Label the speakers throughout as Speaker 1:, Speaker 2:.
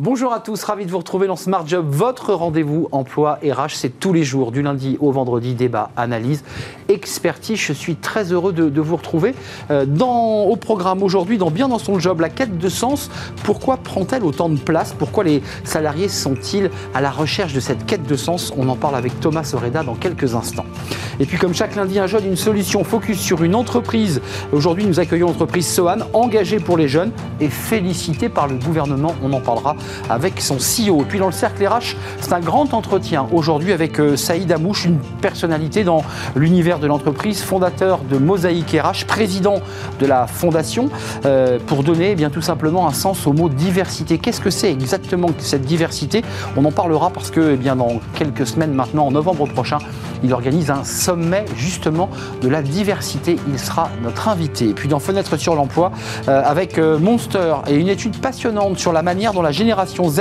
Speaker 1: Bonjour à tous, ravi de vous retrouver dans Smart Job, votre rendez-vous emploi RH. C'est tous les jours, du lundi au vendredi, débat, analyse, expertise. Je suis très heureux de, vous retrouver euh, dans, au programme aujourd'hui, dans Bien dans son job, la quête de sens. Pourquoi prend-elle autant de place? Pourquoi les salariés sont-ils à la recherche de cette quête de sens? On en parle avec Thomas Soreda dans quelques instants. Et puis, comme chaque lundi, un jeune, une solution focus sur une entreprise. Aujourd'hui, nous accueillons l'entreprise Sohan, engagée pour les jeunes et félicitée par le gouvernement. On en parlera avec son CEO. Et puis dans le cercle RH, c'est un grand entretien aujourd'hui avec euh, Saïd Amouche, une personnalité dans l'univers de l'entreprise, fondateur de Mosaïque RH, président de la fondation, euh, pour donner eh bien, tout simplement un sens au mot diversité. Qu'est-ce que c'est exactement cette diversité? On en parlera parce que eh bien, dans quelques semaines maintenant, en novembre prochain, il organise un sommet justement de la diversité. Il sera notre invité. Et puis dans Fenêtre sur l'emploi, euh, avec Monster et une étude passionnante sur la manière dont la génération Z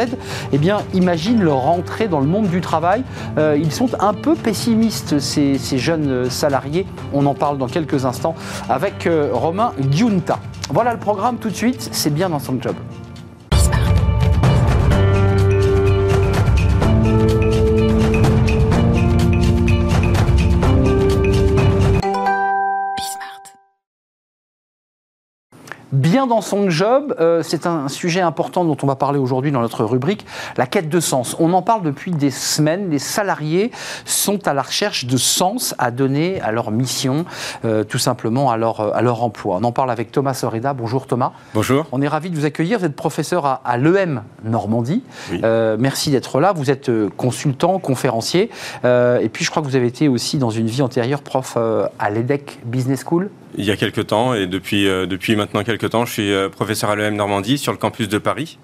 Speaker 1: eh bien, imagine leur entrée dans le monde du travail. Euh, ils sont un peu pessimistes, ces, jeunes salariés. On en parle dans quelques instants avec euh, Romain Giunta. Voilà le programme tout de suite, c'est bien dans son job. Bien dans son job. Euh, c'est un sujet important dont on va parler aujourd'hui dans notre rubrique, la quête de sens. On en parle depuis des semaines. Les salariés sont à la recherche de sens à donner à leur mission, euh, tout simplement à leur, à leur emploi. On en parle avec Thomas Soreda. Bonjour Thomas.
Speaker 2: Bonjour.
Speaker 1: On est ravi de vous accueillir. Vous êtes professeur à, l'EM Normandie. Euh, merci d'être là. Vous êtes consultant, conférencier. et puis je crois que vous avez été aussi dans une vie antérieure prof à l'EDEC Business School
Speaker 2: il y a quelques temps et depuis, euh, depuis maintenant quelques temps, je suis euh, professeur à l'EM Normandie sur le campus de Paris.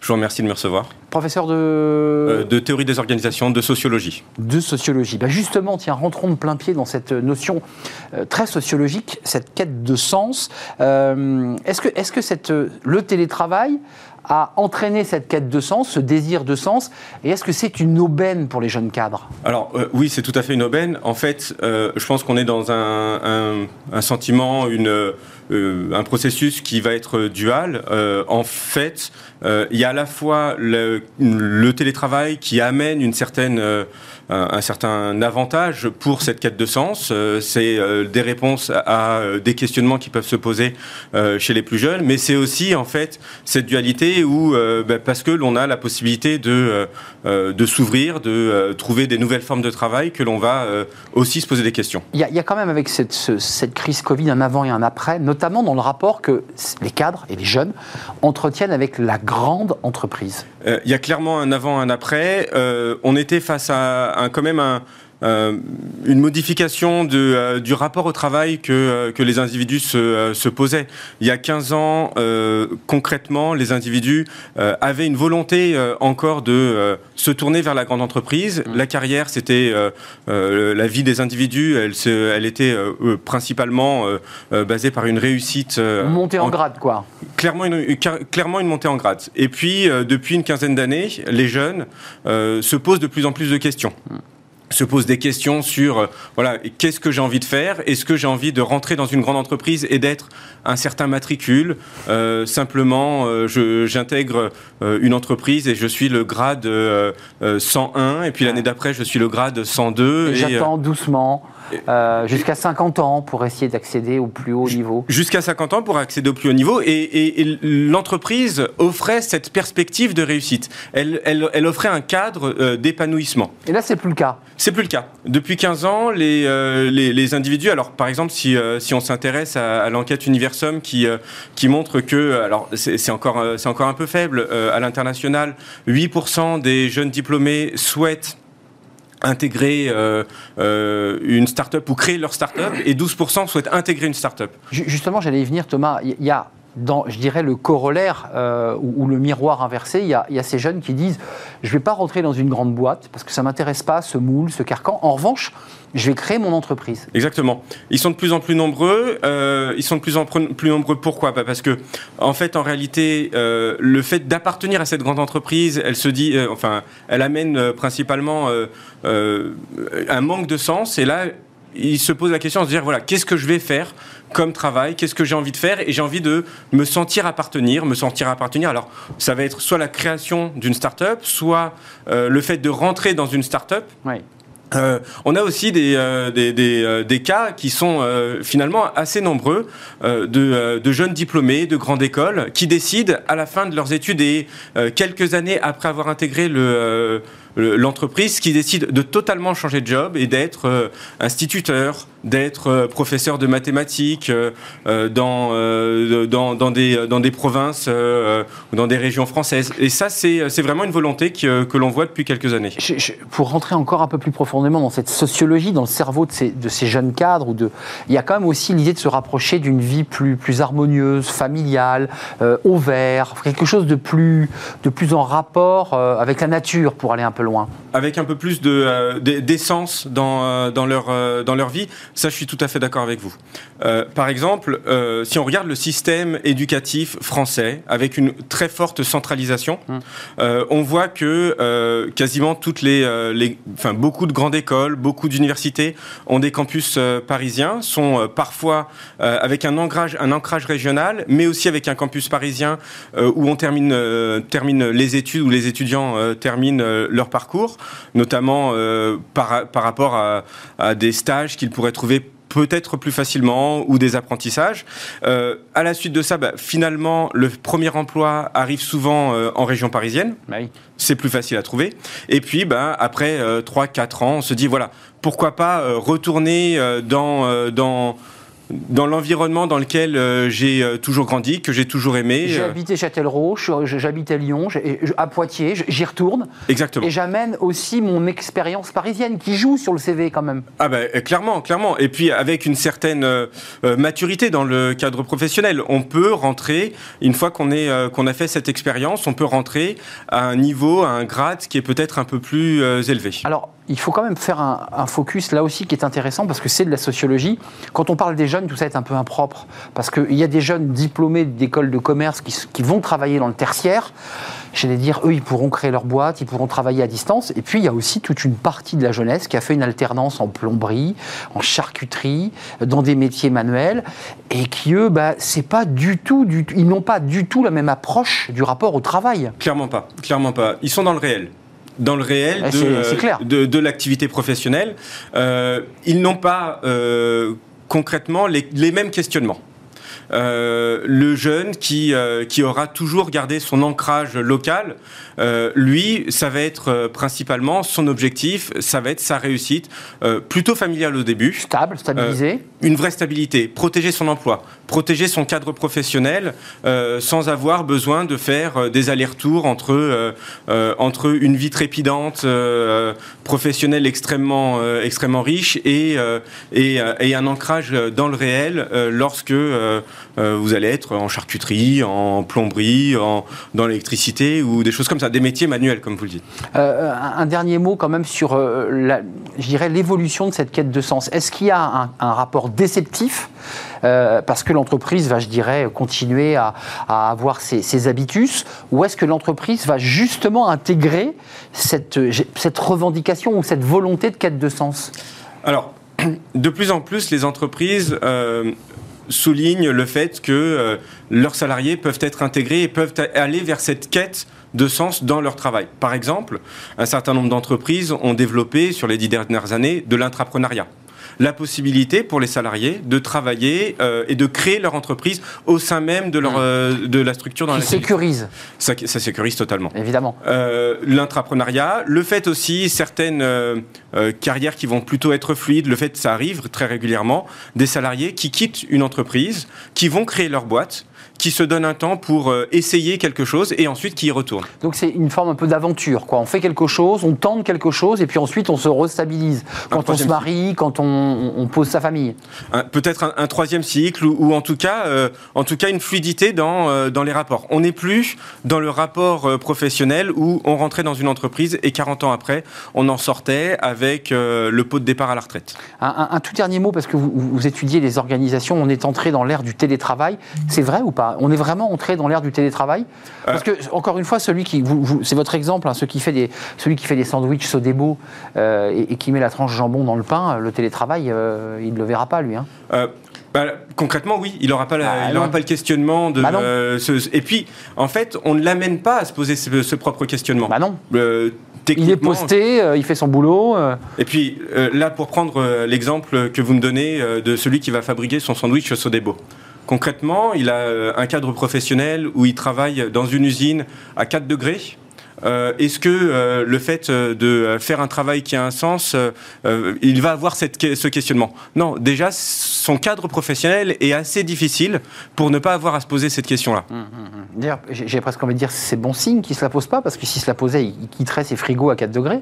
Speaker 2: Je vous remercie de me recevoir.
Speaker 1: Professeur de...
Speaker 2: Euh, de théorie des organisations, de sociologie.
Speaker 1: De sociologie. Bah justement, tiens, rentrons de plein pied dans cette notion très sociologique, cette quête de sens. est-ce que, est-ce que cette, le télétravail a entraîné cette quête de sens, ce désir de sens Et est-ce que c'est une aubaine pour les jeunes cadres?
Speaker 2: Alors oui, c'est tout à fait une aubaine. En fait, je pense qu'on est dans un, sentiment, euh, un processus qui va être dual. Euh, en fait, euh, il y a à la fois le, télétravail qui amène une certaine, un, certain avantage pour cette quête de sens. c'est des réponses à, des questionnements qui peuvent se poser chez les plus jeunes, mais c'est aussi en fait cette dualité où, bah, parce que l'on a la possibilité de, de s'ouvrir, de trouver des nouvelles formes de travail, que l'on va aussi se poser des questions.
Speaker 1: Il y, a, quand même avec cette, cette crise Covid un avant et un après, notamment dans le rapport que les cadres et les jeunes entretiennent avec la grande entreprise
Speaker 2: euh, Il y a clairement un avant, un après. Euh, on était face à un, quand même un, euh, une modification de, euh, du rapport au travail que, euh, que les individus se, se, posaient. Il y a 15 ans, concrètement, les individus avaient une volonté encore de se tourner vers la grande entreprise. Mmh. La carrière, c'était la vie des individus, elle, se, elle était principalement basée par une réussite.
Speaker 1: montée en, grade, quoi.
Speaker 2: Clairement une, clairement une montée en grade. Et puis, depuis une quinzaine d'années, les jeunes se posent de plus en plus de questions. Se pose des questions sur euh, voilà qu'est-ce que j'ai envie de faire? Est-ce que j'ai envie de rentrer dans une grande entreprise et d'être un certain matricule? Euh, Simplement, euh, j'intègre une entreprise et je suis le grade 101 et puis l'année d'après je suis le grade 102.
Speaker 1: Et, j'attends doucement. Euh, jusqu'à 50 ans pour essayer d'accéder au plus haut niveau.
Speaker 2: Jusqu'à 50 ans pour accéder au plus haut niveau. Et, l'entreprise offrait cette perspective de réussite. Elle, elle, offrait un cadre euh, d'épanouissement.
Speaker 1: Et là, c'est plus le cas.
Speaker 2: C'est plus le cas. Depuis 15 ans, les, euh, les, individus, alors par exemple, si, si on s'intéresse à, l'enquête Universum qui, qui montre que, alors c'est encore, c'est encore un peu faible, à l'international, 8% des jeunes diplômés souhaitent intégrer euh, euh, une start-up ou créer leur start-up et 12% souhaitent intégrer une start-up.
Speaker 1: Justement, j'allais y venir, Thomas. Il y a dans, je dirais, le corollaire euh, ou, le miroir inversé, il y, a, ces jeunes qui disent je ne vais pas rentrer dans une grande boîte parce que ça ne m'intéresse pas, ce moule, ce carcan. En revanche, je vais créer mon entreprise.
Speaker 2: Exactement. Ils sont de plus en plus nombreux. Euh, ils sont de plus en plus nombreux. Pourquoi? Bah, Parce que, en fait, en réalité, euh, le fait d'appartenir à cette grande entreprise, elle se dit, enfin, elle amène principalement un manque de sens. Et là, il se pose la question de se dire voilà, qu'est-ce que je vais faire comme travail, qu'est-ce que j'ai envie de faire? Et j'ai envie de me sentir appartenir, me sentir appartenir. Alors, ça va être soit la création d'une start-up, soit euh, le fait de rentrer dans une start-up. Euh, on a aussi des, euh, des, cas qui sont finalement assez nombreux de, de, jeunes diplômés de grandes écoles qui décident à la fin de leurs études et quelques années après avoir intégré le l'entreprise qui décide de totalement changer de job et d'être euh, instituteur, d'être euh, professeur de mathématiques euh, dans, dans, dans, des, dans des provinces ou dans des régions françaises. Et ça, c'est vraiment une volonté que, que l'on voit depuis quelques années.
Speaker 1: pour rentrer encore un peu plus profondément dans cette sociologie, dans le cerveau de ces, de ces jeunes cadres, ou de, il y a quand même aussi l'idée de se rapprocher d'une vie plus, plus harmonieuse, familiale, au vert, quelque chose de plus, de plus en rapport avec la nature pour aller un peu loin.
Speaker 2: Avec un peu plus euh, d'essence dans, euh, dans, leur, euh, dans leur vie, ça je suis tout à fait d'accord avec vous. par exemple, si on regarde le système éducatif français, avec une très forte centralisation, hum. on voit que quasiment toutes les, les, enfin, beaucoup de grandes écoles, beaucoup d'universités ont des campus parisiens, sont parfois avec un ancrage, un ancrage régional, mais aussi avec un campus parisien où on termine, termine les études, où les étudiants terminent leur parcours, notamment euh, par, par, rapport à, des stages qu'ils pourraient trouver peut-être plus facilement ou des apprentissages. Euh, à la suite de ça, bah, finalement, le premier emploi arrive souvent euh, en région parisienne. Bah C'est plus facile à trouver. Et puis, bah, après 3-4 ans, on se dit, voilà, pourquoi pas retourner dans... dans dans l'environnement dans lequel euh, j'ai euh, toujours grandi, que j'ai toujours aimé.
Speaker 1: J'ai euh. habité Châtellerault, j'habitais Lyon, à Poitiers, j'y retourne.
Speaker 2: Exactement.
Speaker 1: Et j'amène aussi mon expérience parisienne qui joue sur le CV quand même.
Speaker 2: Ah ben clairement, clairement. Et puis avec une certaine maturité dans le cadre professionnel, on peut rentrer une fois qu'on est qu'on a fait cette expérience, on peut rentrer à un niveau, à un grade qui est peut-être un peu plus élevé.
Speaker 1: Alors il faut quand même faire un, focus là aussi qui est intéressant parce que c'est de la sociologie. Quand on parle des jeunes, tout ça est un peu impropre parce qu'il y a des jeunes diplômés d'écoles de commerce qui, vont travailler dans le tertiaire. J'allais dire, eux, ils pourront créer leur boîte, ils pourront travailler à distance. Et puis, il y a aussi toute une partie de la jeunesse qui a fait une alternance en plomberie, en charcuterie, dans des métiers manuels, et qui, eux, bah, c'est pas du tout, ils n'ont pas du tout la même approche du rapport au travail.
Speaker 2: Clairement pas, clairement pas. Ils sont dans le réel dans le réel de, de, l'activité professionnelle. Euh, ils n'ont pas euh, concrètement les, les, mêmes questionnements. Euh, le jeune qui, qui aura toujours gardé son ancrage local, lui, ça va être principalement son objectif, ça va être sa réussite, plutôt familiale au début.
Speaker 1: Stable, stabilisé.
Speaker 2: Une vraie stabilité, protéger son emploi, protéger son cadre professionnel euh, sans avoir besoin de faire euh, des allers-retours entre, euh, entre une vie trépidante professionnelle extrêmement, extrêmement riche et, et, un ancrage dans le réel lorsque vous allez être en charcuterie, en plomberie, en, dans l'électricité ou des choses comme ça, des métiers manuels comme vous le dites.
Speaker 1: un dernier mot quand même sur l'évolution de cette quête de sens. Est-ce qu'il y a un rapport déceptif parce que l'entreprise va, je dirais, continuer à, avoir ses, habitus Ou est-ce que l'entreprise va justement intégrer cette, cette revendication ou cette volonté de quête de sens?
Speaker 2: Alors, de plus en plus, les entreprises euh, soulignent le fait que euh, leurs salariés peuvent être intégrés et peuvent aller vers cette quête de sens dans leur travail. Par exemple, un certain nombre d'entreprises ont développé sur les dix dernières années de l'intrapreneuriat la possibilité pour les salariés de travailler euh, et de créer leur entreprise au sein même de, leur, mmh. euh, de la structure dans
Speaker 1: laquelle sécurise.
Speaker 2: Ça, ça sécurise totalement.
Speaker 1: Évidemment.
Speaker 2: Euh, L'intrapreneuriat, le fait aussi, certaines euh, carrières qui vont plutôt être fluides, le fait, ça arrive très régulièrement, des salariés qui quittent une entreprise, qui vont créer leur boîte, qui se donne un temps pour euh, essayer quelque chose et ensuite qui y retourne.
Speaker 1: Donc c'est une forme un peu d'aventure, quoi. On fait quelque chose, on tente quelque chose et puis ensuite on se restabilise. Quand on se marie, quand on, pose sa famille.
Speaker 2: Peut-être un, troisième cycle ou, en tout cas, euh, en tout cas une fluidité dans, euh, dans les rapports. On n'est plus dans le rapport professionnel où on rentrait dans une entreprise et 40 ans après, on en sortait avec le pot de départ à la retraite.
Speaker 1: Un, tout dernier mot parce que vous, vous étudiez les organisations, on est entré dans l'ère du télétravail. C'est vrai ou pas? Là On est vraiment entré dans l'ère du télétravail Parce que, encore une fois, celui qui. c'est votre exemple, hein, qui fait des, celui qui fait des sandwichs Sodebo euh, et, qui met la tranche jambon dans le pain, le télétravail, euh, il ne le verra pas, lui. Hein.
Speaker 2: Euh, bah, concrètement, oui, il n'aura pas, bah, pas le questionnement de. Bah et puis, en fait, on ne l'amène pas à se poser ce, propre questionnement.
Speaker 1: Bah non. il est posté, il fait son boulot.
Speaker 2: Et puis là, pour prendre l'exemple que vous me donnez de celui qui va fabriquer son sandwich Sodebo. Concrètement, il a un cadre professionnel où il travaille dans une usine à 4 degrés euh, est-ce que euh, le fait euh, de faire un travail qui a un sens, il va avoir ce questionnement? Non, déjà, son cadre professionnel est assez difficile pour ne pas avoir à se poser cette question-là. Hum,
Speaker 1: hum, hum. j'ai presque envie de dire c'est bon signe qu'il ne se la pose pas, parce que s'il se la posait, il quitterait ses frigos à 4 degrés.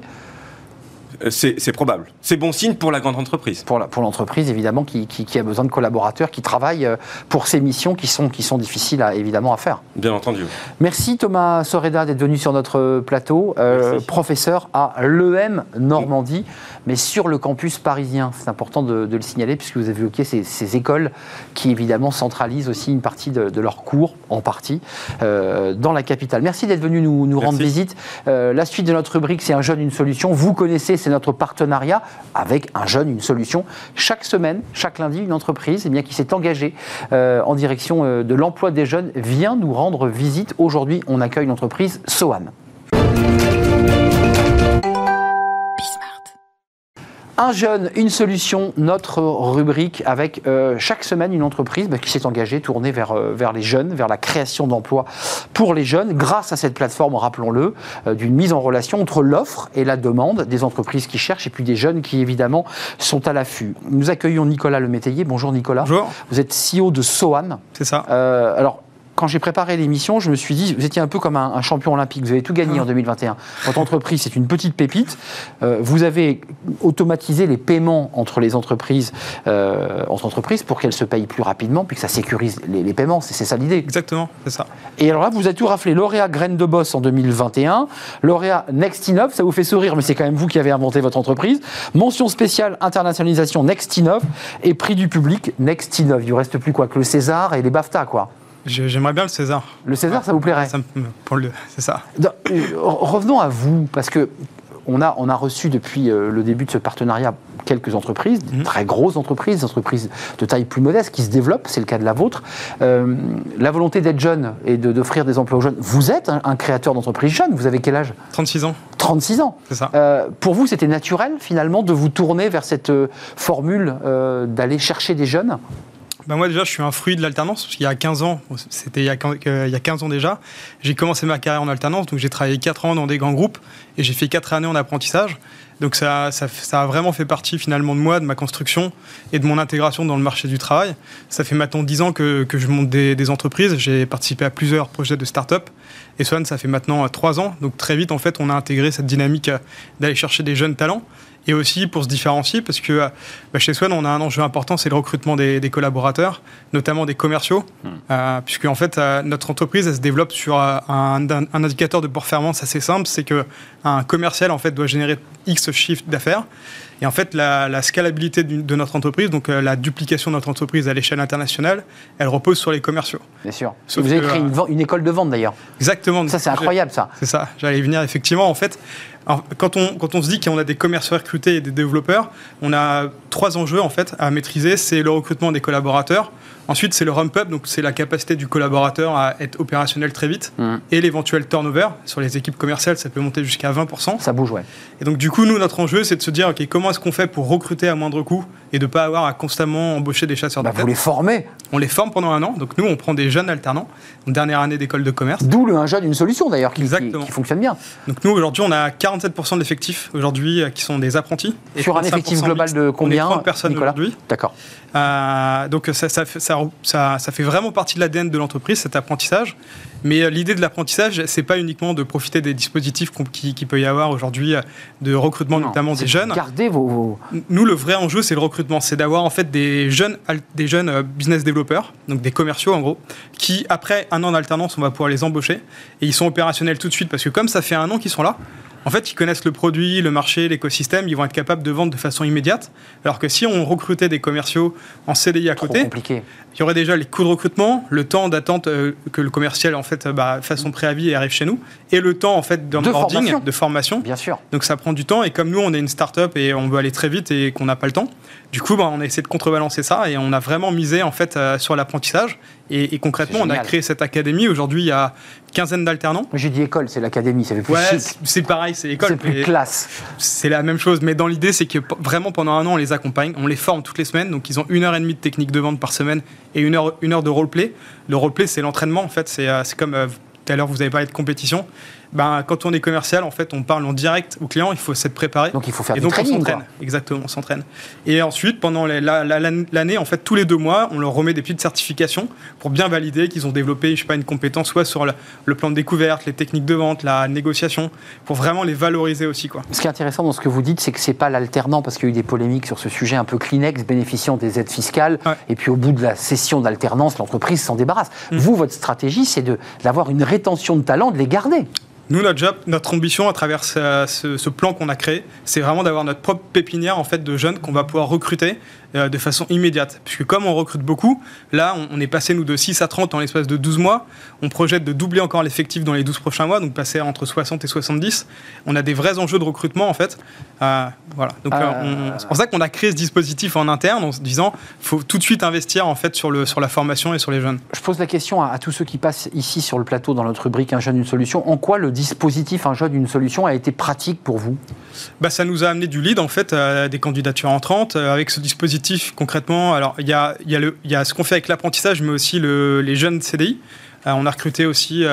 Speaker 2: Euh, c'est probable. C'est bon signe pour la grande entreprise.
Speaker 1: Pour l'entreprise, évidemment, qui, a besoin de collaborateurs qui travaillent euh, pour ces missions qui sont, qui sont difficiles, à, évidemment, à faire.
Speaker 2: Bien entendu.
Speaker 1: Merci Thomas Soreda d'être venu sur notre plateau, euh, professeur à l'EM Normandie, mais sur le campus parisien. C'est important de, le signaler puisque vous avez évoqué ces, ces, écoles qui, évidemment, centralisent aussi une partie de, leurs cours, en partie, dans la capitale. Merci d'être venu nous, nous rendre visite. la suite de notre rubrique, c'est un jeune, une solution. Vous connaissez c'est notre partenariat avec un jeune, une solution. Chaque semaine, chaque lundi, une entreprise eh bien, qui s'est engagée euh, en direction euh, de l'emploi des jeunes vient nous rendre visite. Aujourd'hui, on accueille l'entreprise SOAM. Un jeune, une solution, notre rubrique avec euh, chaque semaine une entreprise bah, qui s'est engagée, tournée vers, euh, vers les jeunes, vers la création d'emplois pour les jeunes, grâce à cette plateforme, rappelons-le, euh, d'une mise en relation entre l'offre et la demande des entreprises qui cherchent et puis des jeunes qui évidemment sont à l'affût. Nous accueillons Nicolas Lemétayer. Bonjour Nicolas.
Speaker 3: Bonjour.
Speaker 1: Vous êtes CEO de SOAN.
Speaker 3: C'est ça.
Speaker 1: alors, quand j'ai préparé l'émission, je me suis dit, vous étiez un peu comme un, champion olympique, vous avez tout gagné en 2021. Votre entreprise, c'est une petite pépite. Euh, vous avez automatisé les paiements entre les entreprises, euh, entre entreprises pour qu'elles se payent plus rapidement, puis que ça sécurise les, paiements. C'est ça l'idée.
Speaker 3: Exactement, c'est ça.
Speaker 1: Et alors là, vous avez tout raflé. Lauréat Graine de Boss en 2021, lauréat Nextinov, ça vous fait sourire, mais c'est quand même vous qui avez inventé votre entreprise. Mention spéciale internationalisation Nextinov et prix du public Nextinov. Il ne reste plus quoi que le César et les BAFTA, quoi.
Speaker 3: J'aimerais bien le César.
Speaker 1: Le César, ça vous plairait
Speaker 3: C'est ça.
Speaker 1: Euh, revenons à vous, parce que on a, on a reçu depuis euh, le début de ce partenariat quelques entreprises, mhm. très grosses entreprises, des entreprises de taille plus modeste qui se développent, c'est le cas de la vôtre. Euh, la volonté d'être jeune et d'offrir des emplois aux jeunes, vous êtes un, créateur d'entreprise jeune, vous avez quel âge?
Speaker 3: 36 ans.
Speaker 1: 36 ans.
Speaker 3: C'est ça.
Speaker 1: pour vous, c'était naturel finalement de vous tourner vers cette formule d'aller chercher des jeunes?
Speaker 3: Bah, moi déjà, je suis un fruit de l'alternance, parce qu'il y a 15 ans, c'était il, y a 15 ans déjà, j'ai commencé ma carrière en alternance, donc j'ai travaillé 4 ans dans des grands groupes, et j'ai fait 4 années en apprentissage. Donc ça, ça, a vraiment fait partie finalement de moi, de ma construction et de mon intégration dans le marché du travail. Ça fait maintenant 10 ans que, que je monte des, des entreprises, j'ai participé à plusieurs projets de start-up, et Swan, ça fait maintenant 3 ans, donc très vite en fait, on a intégré cette dynamique d'aller chercher des jeunes talents et aussi pour se différencier, parce que euh, bah, chez Swan, on a un enjeu important, c'est le recrutement des, collaborateurs, notamment des commerciaux, hmm. euh, puisque en fait, euh, notre entreprise, elle se développe sur un, un, indicateur de performance assez simple, c'est que un commercial en fait doit générer X chiffre d'affaires. Et en fait, la, scalabilité de notre entreprise, donc la duplication de notre entreprise à l'échelle internationale, elle repose sur les commerciaux.
Speaker 1: Bien sûr. vous avez créé une, une, école de vente d'ailleurs.
Speaker 3: Exactement.
Speaker 1: Ça, c'est incroyable, ça.
Speaker 3: C'est ça. J'allais y venir. Effectivement, en fait, quand, on, quand on se dit qu'on a des commerciaux recrutés et des développeurs, on a trois enjeux en fait à maîtriser. C'est le recrutement des collaborateurs, Ensuite, c'est le ramp-up, donc c'est la capacité du collaborateur à être opérationnel très vite. Mmh. Et l'éventuel turnover. Sur les équipes commerciales, ça peut monter jusqu'à 20%.
Speaker 1: Ça bouge, ouais.
Speaker 3: Et donc, du coup, nous, notre enjeu, c'est de se dire, OK, comment est-ce qu'on fait pour recruter à moindre coût et de ne pas avoir à constamment embaucher des chasseurs
Speaker 1: bah, Vous les formez
Speaker 3: On les forme pendant un an. Donc, nous, on prend des jeunes alternants, dernière année d'école de commerce.
Speaker 1: D'où le un jeune, une solution d'ailleurs, qui, qui, fonctionne bien.
Speaker 3: Donc, nous, aujourd'hui, on a 47% d'effectifs aujourd'hui euh, qui sont des apprentis.
Speaker 1: Sur un effectif global de combien
Speaker 3: 30 personnes aujourd'hui.
Speaker 1: D'accord.
Speaker 3: Euh, donc, ça, ça, ça, ça fait vraiment partie de l'ADN de l'entreprise, cet apprentissage. Mais euh, l'idée de l'apprentissage, c'est pas uniquement de profiter des dispositifs qui, qui peut y avoir aujourd'hui euh, de recrutement, notamment des jeunes.
Speaker 1: Garder vos,
Speaker 3: Nous, le vrai enjeu, c'est le recrutement. C'est d'avoir en fait des jeunes, des jeunes euh, business développeurs, donc des commerciaux en gros, qui après un an d'alternance, on va pouvoir les embaucher et ils sont opérationnels tout de suite parce que comme ça fait un an qu'ils sont là, En fait, ils connaissent le produit, le marché, l'écosystème, ils vont être capables de vendre de façon immédiate. Alors que si on recrutait des commerciaux en CDI à
Speaker 1: Trop
Speaker 3: côté,
Speaker 1: compliqué.
Speaker 3: il y aurait déjà les coûts de recrutement, le temps d'attente euh, que le commercial en fait bah, fasse son préavis et arrive chez nous, et le temps en fait d'onboarding, de formation.
Speaker 1: Bien sûr.
Speaker 3: Donc ça prend du temps et comme nous on est une start-up et on veut aller très vite et qu'on n'a pas le temps, du coup bah, on a essayé de contrebalancer ça et on a vraiment misé en fait euh, sur l'apprentissage et, et concrètement on a créé cette académie. Aujourd'hui il y a une quinzaine d'alternants.
Speaker 1: J'ai dit école, c'est l'académie, ça fait plus
Speaker 3: Ouais, c'est pareil, c'est l'école.
Speaker 1: C'est plus classe.
Speaker 3: C'est la même chose, mais dans l'idée, c'est que vraiment pendant un an, on les accompagne, on les forme toutes les semaines. Donc, ils ont une heure et demie de technique de vente par semaine et une heure, une heure de roleplay. Le roleplay, c'est l'entraînement, en fait. C'est euh, c'est comme euh, tout à l'heure, vous avez parlé de compétition. Ben, quand on est commercial, en fait, on parle en direct au client, il faut s'être préparé.
Speaker 1: Donc il faut faire
Speaker 3: et
Speaker 1: du
Speaker 3: donc on s'entraîne, exactement, on s'entraîne. Et ensuite, pendant les- la- la- l'année, en fait, tous les deux mois, on leur remet des petites certifications pour bien valider qu'ils ont développé, je sais pas, une compétence, soit sur le, le plan de découverte, les techniques de vente, la négociation, pour vraiment les valoriser aussi, quoi.
Speaker 1: Ce qui est intéressant dans ce que vous dites, c'est que c'est pas l'alternant, parce qu'il y a eu des polémiques sur ce sujet un peu Kleenex, bénéficiant des aides fiscales,
Speaker 3: Ouais.
Speaker 1: et puis au bout de la session d'alternance, l'entreprise s'en débarrasse.
Speaker 3: Mm.
Speaker 1: Vous, votre stratégie, c'est d'avoir une rétention de talent, de les garder.
Speaker 3: Nous, notre job, notre ambition à travers ce, ce- plan qu'on a créé, c'est vraiment d'avoir notre propre pépinière en fait de jeunes qu'on va pouvoir recruter euh, de façon immédiate. Puisque comme on recrute beaucoup, là, on, on est passé nous de 6 à 30 en l'espace de 12 mois. On projette de doubler encore l'effectif dans les 12 prochains mois, donc passer entre 60 et 70. On a des vrais enjeux de recrutement en fait. Euh, voilà. Donc
Speaker 1: Euh,
Speaker 3: euh, c'est pour ça qu'on a créé ce dispositif en interne en se disant, faut tout de suite investir en fait sur le sur la formation et sur les jeunes.
Speaker 1: Je pose la question à, à tous ceux qui passent ici sur le plateau dans notre rubrique Un jeune, une solution. En quoi le dispositif Un jeune, une solution a été pratique pour vous?
Speaker 3: Bah, ça nous a amené du lead en fait, à des candidatures entrantes. Avec ce dispositif, concrètement, alors il y a, y, a y a ce qu'on fait avec l'apprentissage, mais aussi le- les jeunes CDI. Euh, on a recruté aussi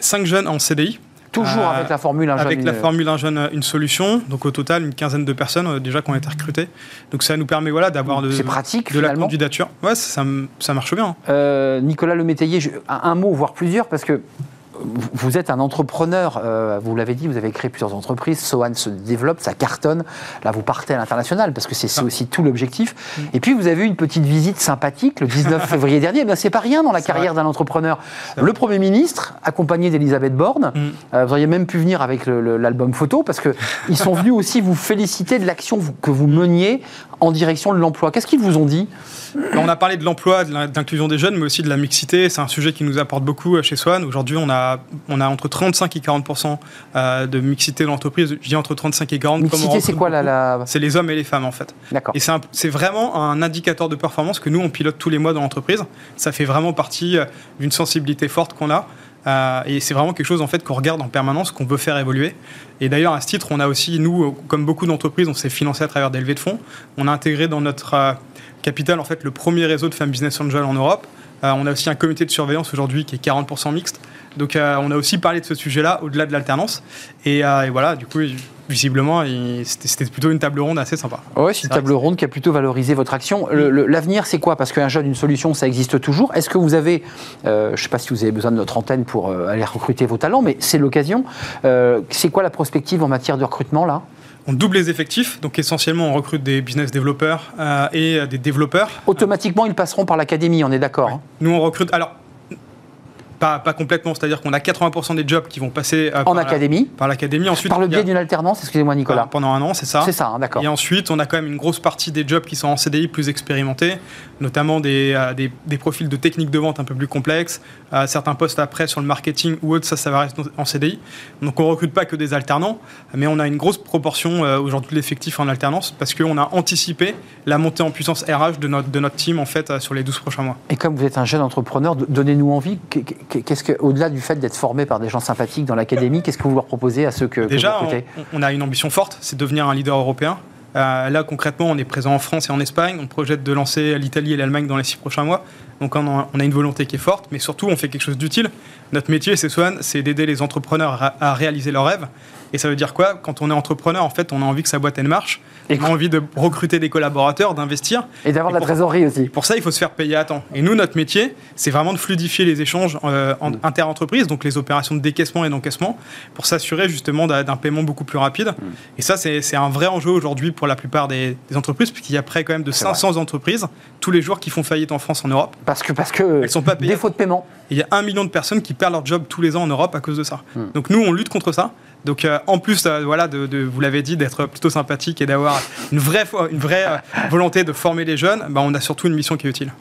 Speaker 3: 5 jeunes en CDI.
Speaker 1: Toujours
Speaker 3: Euh,
Speaker 1: avec la formule Un jeune,
Speaker 3: avec la
Speaker 1: une-
Speaker 3: formule un jeune, une solution. Donc au total, une quinzaine de personnes euh, déjà qui ont été recrutées. Donc ça nous permet voilà, d'avoir de,
Speaker 1: pratique
Speaker 3: de la candidature. Ouais, ça, marche bien.
Speaker 1: Euh, Nicolas Lemétayer, un, un mot, voire plusieurs, parce que vous- êtes un entrepreneur, euh, vous l'avez dit, vous avez créé plusieurs entreprises, Sohan se développe, ça cartonne, là vous partez à l'international, parce que c'est
Speaker 3: Ah.
Speaker 1: aussi tout l'objectif.
Speaker 3: Mm.
Speaker 1: Et puis vous avez eu une petite visite sympathique le 19 février dernier, ben, c'est pas rien dans la carrière d'un entrepreneur. Le Premier ministre, accompagné d'Elisabeth Borne,
Speaker 3: Mm.
Speaker 1: euh, vous auriez même pu venir avec l'album photo, parce qu'ils sont venus aussi vous féliciter de l'action que vous meniez en direction de l'emploi. Qu'est-ce qu'ils vous ont dit?
Speaker 3: Là, on a parlé de l'emploi, de l'in- d'inclusion des jeunes, mais aussi de la mixité. C'est un sujet qui nous apporte beaucoup euh, chez Swan. Aujourd'hui, on a, on a entre 35 et 40% euh, de mixité dans l'entreprise. Je dis entre 35 et 40. comme on
Speaker 1: Mixité, c'est quoi la...
Speaker 3: beaucoup.
Speaker 1: la...
Speaker 3: C'est les hommes et les femmes, en fait.
Speaker 1: D'accord.
Speaker 3: Et c'est vraiment un indicateur de performance que nous, on pilote tous les mois dans l'entreprise. Ça fait vraiment partie euh, d'une sensibilité forte qu'on a. Euh, et c'est vraiment quelque chose en fait qu'on regarde en permanence, qu'on veut faire évoluer. Et d'ailleurs, à ce titre, on a aussi, nous, comme beaucoup d'entreprises, on s'est financé à travers des levées de fonds. On a intégré dans notre euh, capital en fait le premier réseau de femmes business angel en Europe. Euh, on a aussi un comité de surveillance aujourd'hui qui est 40% mixte. Donc euh, on a aussi parlé de ce sujet-là au-delà de l'alternance. Et, euh, et voilà, du coup, visiblement, c'était plutôt une table ronde assez sympa.
Speaker 1: Oui, c'est une table ronde qui a plutôt valorisé votre action. L'avenir, c'est quoi? Parce qu'un jeune, une solution, ça existe toujours. Est-ce que vous avez, euh, je ne sais pas si vous avez besoin de notre antenne pour euh, aller recruter vos talents, mais c'est l'occasion. Euh, c'est quoi la prospective en matière de recrutement là?
Speaker 3: On double les effectifs, donc essentiellement on recrute des business développeurs et des développeurs.
Speaker 1: Automatiquement, ils passeront par l'académie, on est d'accord. hein?
Speaker 3: Nous on recrute, alors pas, pas complètement, c'est-à-dire qu'on a 80% des jobs qui vont passer euh,
Speaker 1: en
Speaker 3: par la-
Speaker 1: académie,
Speaker 3: par l'académie. Ensuite,
Speaker 1: par le
Speaker 3: a-
Speaker 1: biais d'une alternance, excusez-moi Nicolas.
Speaker 3: pendant un an, c'est ça.
Speaker 1: C'est ça, hein, d'accord.
Speaker 3: Et ensuite, on a quand même une grosse partie des jobs qui sont en CDI plus expérimentés, notamment des, euh, des, des profils de technique de vente un peu plus complexes, euh, certains postes après sur le marketing ou autre, ça, ça va rester en CDI. Donc on recrute pas que des alternants, mais on a une grosse proportion aujourd'hui de l'effectif en alternance parce qu'on a anticipé la montée en puissance RH de notre, de notre team en fait sur les 12 prochains mois.
Speaker 1: Et comme vous êtes un jeune entrepreneur, donnez-nous envie. Qu'est- qu'est- Qu'est-ce que, au-delà du fait d'être formé par des gens sympathiques dans l'académie, qu'est-ce que vous leur proposez à ceux que, que
Speaker 3: Déjà,
Speaker 1: vous
Speaker 3: on, a une ambition forte, c'est de devenir un leader européen. Euh, là, concrètement, on est présent en France et en Espagne. On projette de lancer l'Italie et l'Allemagne dans les six prochains mois. Donc, on a, on a une volonté qui est forte, mais surtout, on fait quelque chose d'utile. Notre métier, c'est Swan, c'est d'aider les entrepreneurs à, à réaliser leurs rêves. Et ça veut dire quoi? Quand on est entrepreneur, en fait, on a envie que sa boîte elle marche.
Speaker 1: Et
Speaker 3: on a envie de recruter des collaborateurs, d'investir.
Speaker 1: Et d'avoir de la
Speaker 3: pour-
Speaker 1: trésorerie aussi.
Speaker 3: Pour ça, il faut se faire payer à temps. Et nous, notre métier, c'est vraiment de fluidifier les échanges euh, en- inter-entreprises, donc les opérations de décaissement et d'encaissement, pour s'assurer justement d'un paiement beaucoup plus rapide. Et ça, c'est un vrai enjeu aujourd'hui pour la plupart des, des entreprises, puisqu'il y a près quand même de
Speaker 1: C'est vrai.
Speaker 3: 500 entreprises tous les jours qui font faillite en France, en Europe.
Speaker 1: Parce que, parce que
Speaker 3: Elles sont pas payées.
Speaker 1: défaut de paiement.
Speaker 3: Et il y a un million de personnes qui perdent leur job tous les ans en Europe à cause de ça. Donc nous, on lutte contre ça. Donc euh, en plus, euh, voilà, de, vous l'avez dit, d'être plutôt sympathique et d'avoir une vraie, une vraie euh, volonté de former les jeunes, bah, on a surtout une mission qui est utile.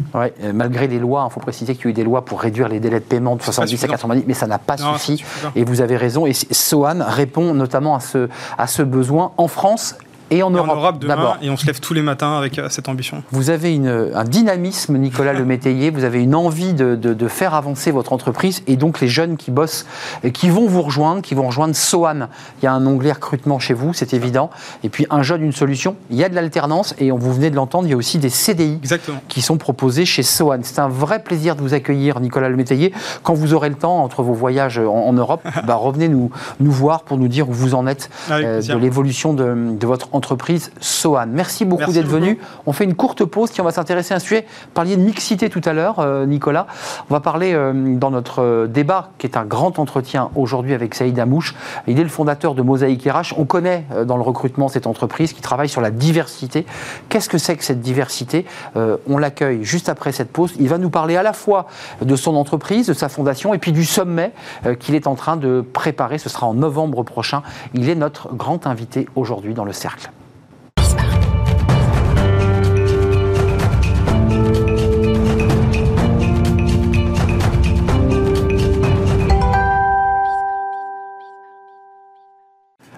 Speaker 1: Malgré les lois, il faut préciser qu'il y a eu des lois pour réduire les délais de paiement de 70 à 90, mais ça n'a pas suffi. Et vous avez raison. Et Sohan répond notamment à ce, à ce besoin en France et en Europe,
Speaker 3: d'abord. Et on se lève tous les matins avec euh, cette ambition.
Speaker 1: Vous avez une, un dynamisme, Nicolas Lemétayer, vous avez une envie de, de, faire avancer votre entreprise et donc les jeunes qui bossent, et qui vont vous rejoindre, qui vont rejoindre Sohan. Il y a un onglet recrutement chez vous, c'est évident. Et puis un jeune, une solution. Il y a de l'alternance et on, vous venez de l'entendre, il y a aussi des CDI
Speaker 3: Exactement.
Speaker 1: qui sont proposés chez Sohan. C'est un vrai plaisir de vous accueillir, Nicolas Lemétayer. Quand vous aurez le temps, entre vos voyages en, Europe, bah, revenez nous, nous voir pour nous dire où vous en êtes euh, de l'évolution de, de votre entreprise entreprise Sohan. Merci beaucoup d'être venu. On fait une courte pause qui on va s'intéresser à un sujet. Vous parliez de mixité tout à l'heure, euh, Nicolas. On va parler euh, dans notre euh, débat, qui est un grand entretien aujourd'hui avec Saïd Amouche. Il est le fondateur de Mosaïque RH. On connaît dans le recrutement cette entreprise qui travaille sur la diversité. Qu'est-ce que c'est que cette diversité? On l'accueille juste après cette pause. Il va nous parler à la fois de son entreprise, de sa fondation, et puis du sommet qu'il est en train de préparer. Ce sera en novembre prochain. Il est notre grand invité aujourd'hui dans le cercle.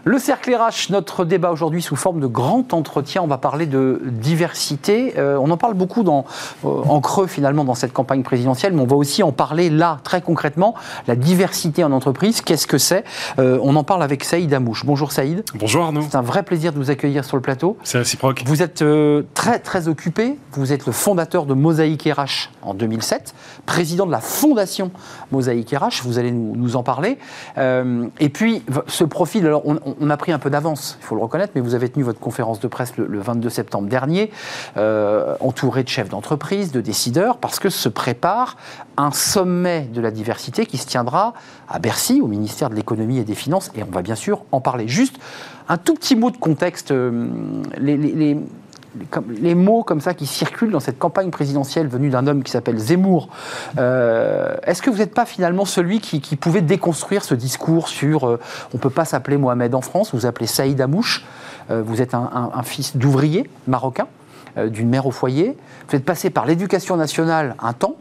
Speaker 1: Le cercle RH, notre débat aujourd'hui sous forme de grand entretien. On va parler de diversité. Euh, on en parle beaucoup dans, euh, en creux finalement dans cette campagne présidentielle, mais on va aussi en parler là très concrètement. La diversité en entreprise, qu'est-ce que c'est? Euh, On en parle avec Saïd Amouche. Bonjour Saïd.
Speaker 4: Bonjour Arnaud.
Speaker 1: C'est un vrai plaisir de vous accueillir sur le plateau.
Speaker 4: C'est réciproque.
Speaker 1: Vous êtes très très occupé. Vous êtes le fondateur de Mosaïque RH en 2007, président de la fondation Mosaïque RH. Vous allez nous, nous en parler. et puis ce profil, alors on on a pris un peu d'avance, il faut le reconnaître, mais vous avez tenu votre conférence de presse le, 22 septembre dernier, euh, entouré de chefs d'entreprise, de décideurs, parce que se prépare un sommet de la diversité qui se tiendra à Bercy, au ministère de l'économie et des finances, et on va bien sûr en parler. Juste un tout petit mot de contexte. Euh, mots comme ça qui circulent dans cette campagne présidentielle venue d'un homme qui s'appelle Zemmour, euh, est-ce que vous n'êtes pas finalement celui qui, pouvait déconstruire ce discours sur euh, on ne peut pas s'appeler Mohamed en France, vous appelez Saïd Amouche, euh, vous êtes un fils d'ouvrier marocain, d'une mère au foyer, vous êtes passé par l'éducation nationale un temps,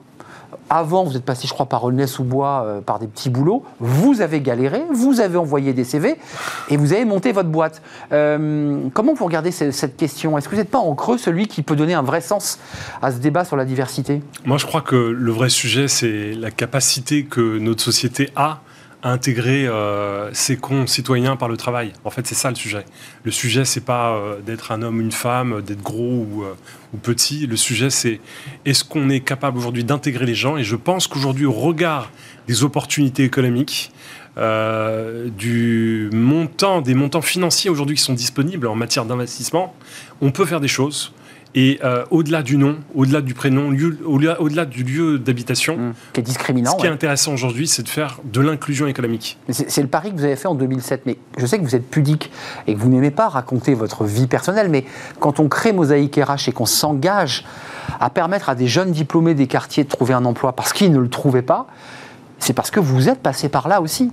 Speaker 1: avant, vous êtes passé, je crois, par Aulnay-sous-Bois, euh, par des petits boulots. Vous avez galéré, vous avez envoyé des CV et vous avez monté votre boîte. Euh, comment vous regardez cette question? Est-ce que vous n'êtes pas en creux celui qui peut donner un vrai sens à ce débat sur la diversité?
Speaker 4: Moi, je crois que le vrai sujet, c'est la capacité que notre société a intégrer euh, ses concitoyens par le travail. En fait, c'est ça le sujet. Le sujet, c'est pas euh, d'être un homme, ou une femme, d'être gros ou, euh, ou, petit. Le sujet, c'est est-ce qu'on est capable aujourd'hui d'intégrer les gens? Et je pense qu'aujourd'hui, au regard des opportunités économiques, du montant, des montants financiers aujourd'hui qui sont disponibles en matière d'investissement, on peut faire des choses. Et euh, au-delà du nom, au-delà du prénom, au-delà, du lieu d'habitation,
Speaker 1: mmh. qui est discriminant.
Speaker 4: Ce qui est intéressant aujourd'hui, c'est de faire de l'inclusion économique.
Speaker 1: C'est, le pari que vous avez fait en 2007. Mais je sais que vous êtes pudique et que vous n'aimez pas raconter votre vie personnelle. Mais quand on crée Mosaïque RH et qu'on s'engage à permettre à des jeunes diplômés des quartiers de trouver un emploi parce qu'ils ne le trouvaient pas, c'est parce que vous êtes passé par là aussi.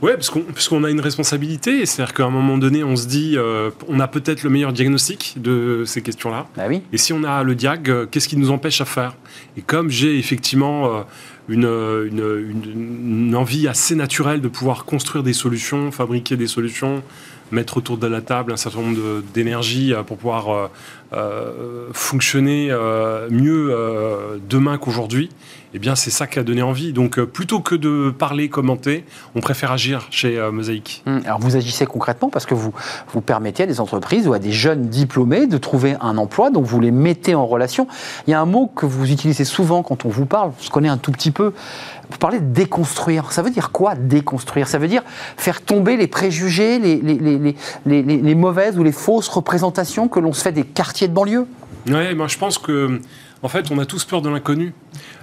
Speaker 4: Oui, parce qu'on a une responsabilité. C'est-à-dire qu'à un moment donné, on se dit, euh, on a peut-être le meilleur diagnostic de ces questions-là.
Speaker 1: Bah oui.
Speaker 4: Et si on a le diag, euh, qu'est-ce qui nous empêche à faire? Et comme j'ai effectivement euh, une, une, envie assez naturelle de pouvoir construire des solutions, fabriquer des solutions, mettre autour de la table un certain nombre d'énergie pour pouvoir fonctionner mieux demain qu'aujourd'hui, eh bien, c'est ça qui a donné envie. Donc, euh, plutôt que de parler, commenter, on préfère agir chez euh, Mosaïque.
Speaker 1: Hum, alors, vous agissez concrètement parce que vous, vous permettez à des entreprises ou à des jeunes diplômés de trouver un emploi, donc vous les mettez en relation. Il y a un mot que vous utilisez souvent quand on vous parle, je connais un tout petit peu. Vous parlez de déconstruire. Ça veut dire quoi, déconstruire? Ça veut dire faire tomber les préjugés, les, les, les, les mauvaises ou les fausses représentations que l'on se fait des quartiers de banlieue?
Speaker 4: Oui, moi je pense que en fait, on a tous peur de l'inconnu.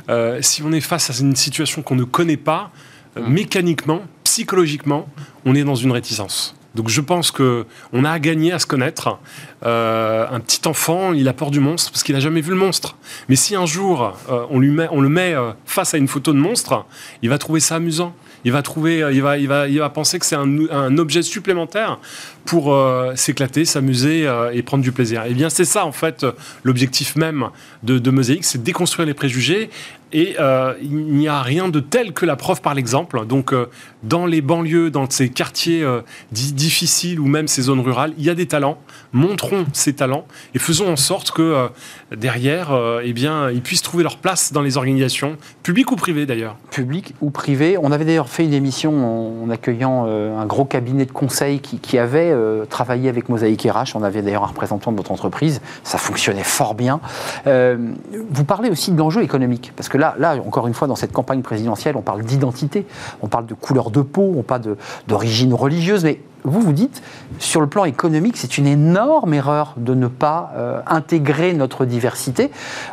Speaker 4: Euh, si on est face à une situation qu'on ne connaît pas, euh, mmh. mécaniquement, psychologiquement, on est dans une réticence. Donc je pense que on a à gagner à se connaître. Euh, un petit enfant, il a peur du monstre parce qu'il n'a jamais vu le monstre. Mais si un jour on, lui met, on le met face à une photo de monstre, il va trouver ça amusant. Il va trouver, va, il va, il va penser que c'est un, objet supplémentaire pour s'éclater, s'amuser et prendre du plaisir. Et eh bien c'est ça en fait l'objectif même de, de Mosaïque, c'est déconstruire les préjugés et euh, il n'y a rien de tel que la preuve par l'exemple. Donc, euh, dans les banlieues, dans ces quartiers euh, difficiles ou même ces zones rurales, il y a des talents. Montrons ces talents et faisons en sorte que derrière, eh bien, ils puissent trouver leur place dans les organisations, publiques ou privées d'ailleurs.
Speaker 1: Publiques ou privées. On avait d'ailleurs fait une émission en, accueillant un gros cabinet de conseil qui, avait travaillé avec Mosaïque RH. On avait d'ailleurs un représentant de votre entreprise. Ça fonctionnait fort bien. vous parlez aussi de l'enjeu économique parce que là, encore une fois, dans cette campagne présidentielle, on parle d'identité, on parle de couleur de peau, on parle d'origine religieuse, mais vous vous dites, sur le plan économique, c'est une énorme erreur de ne pas euh, intégrer notre diversité.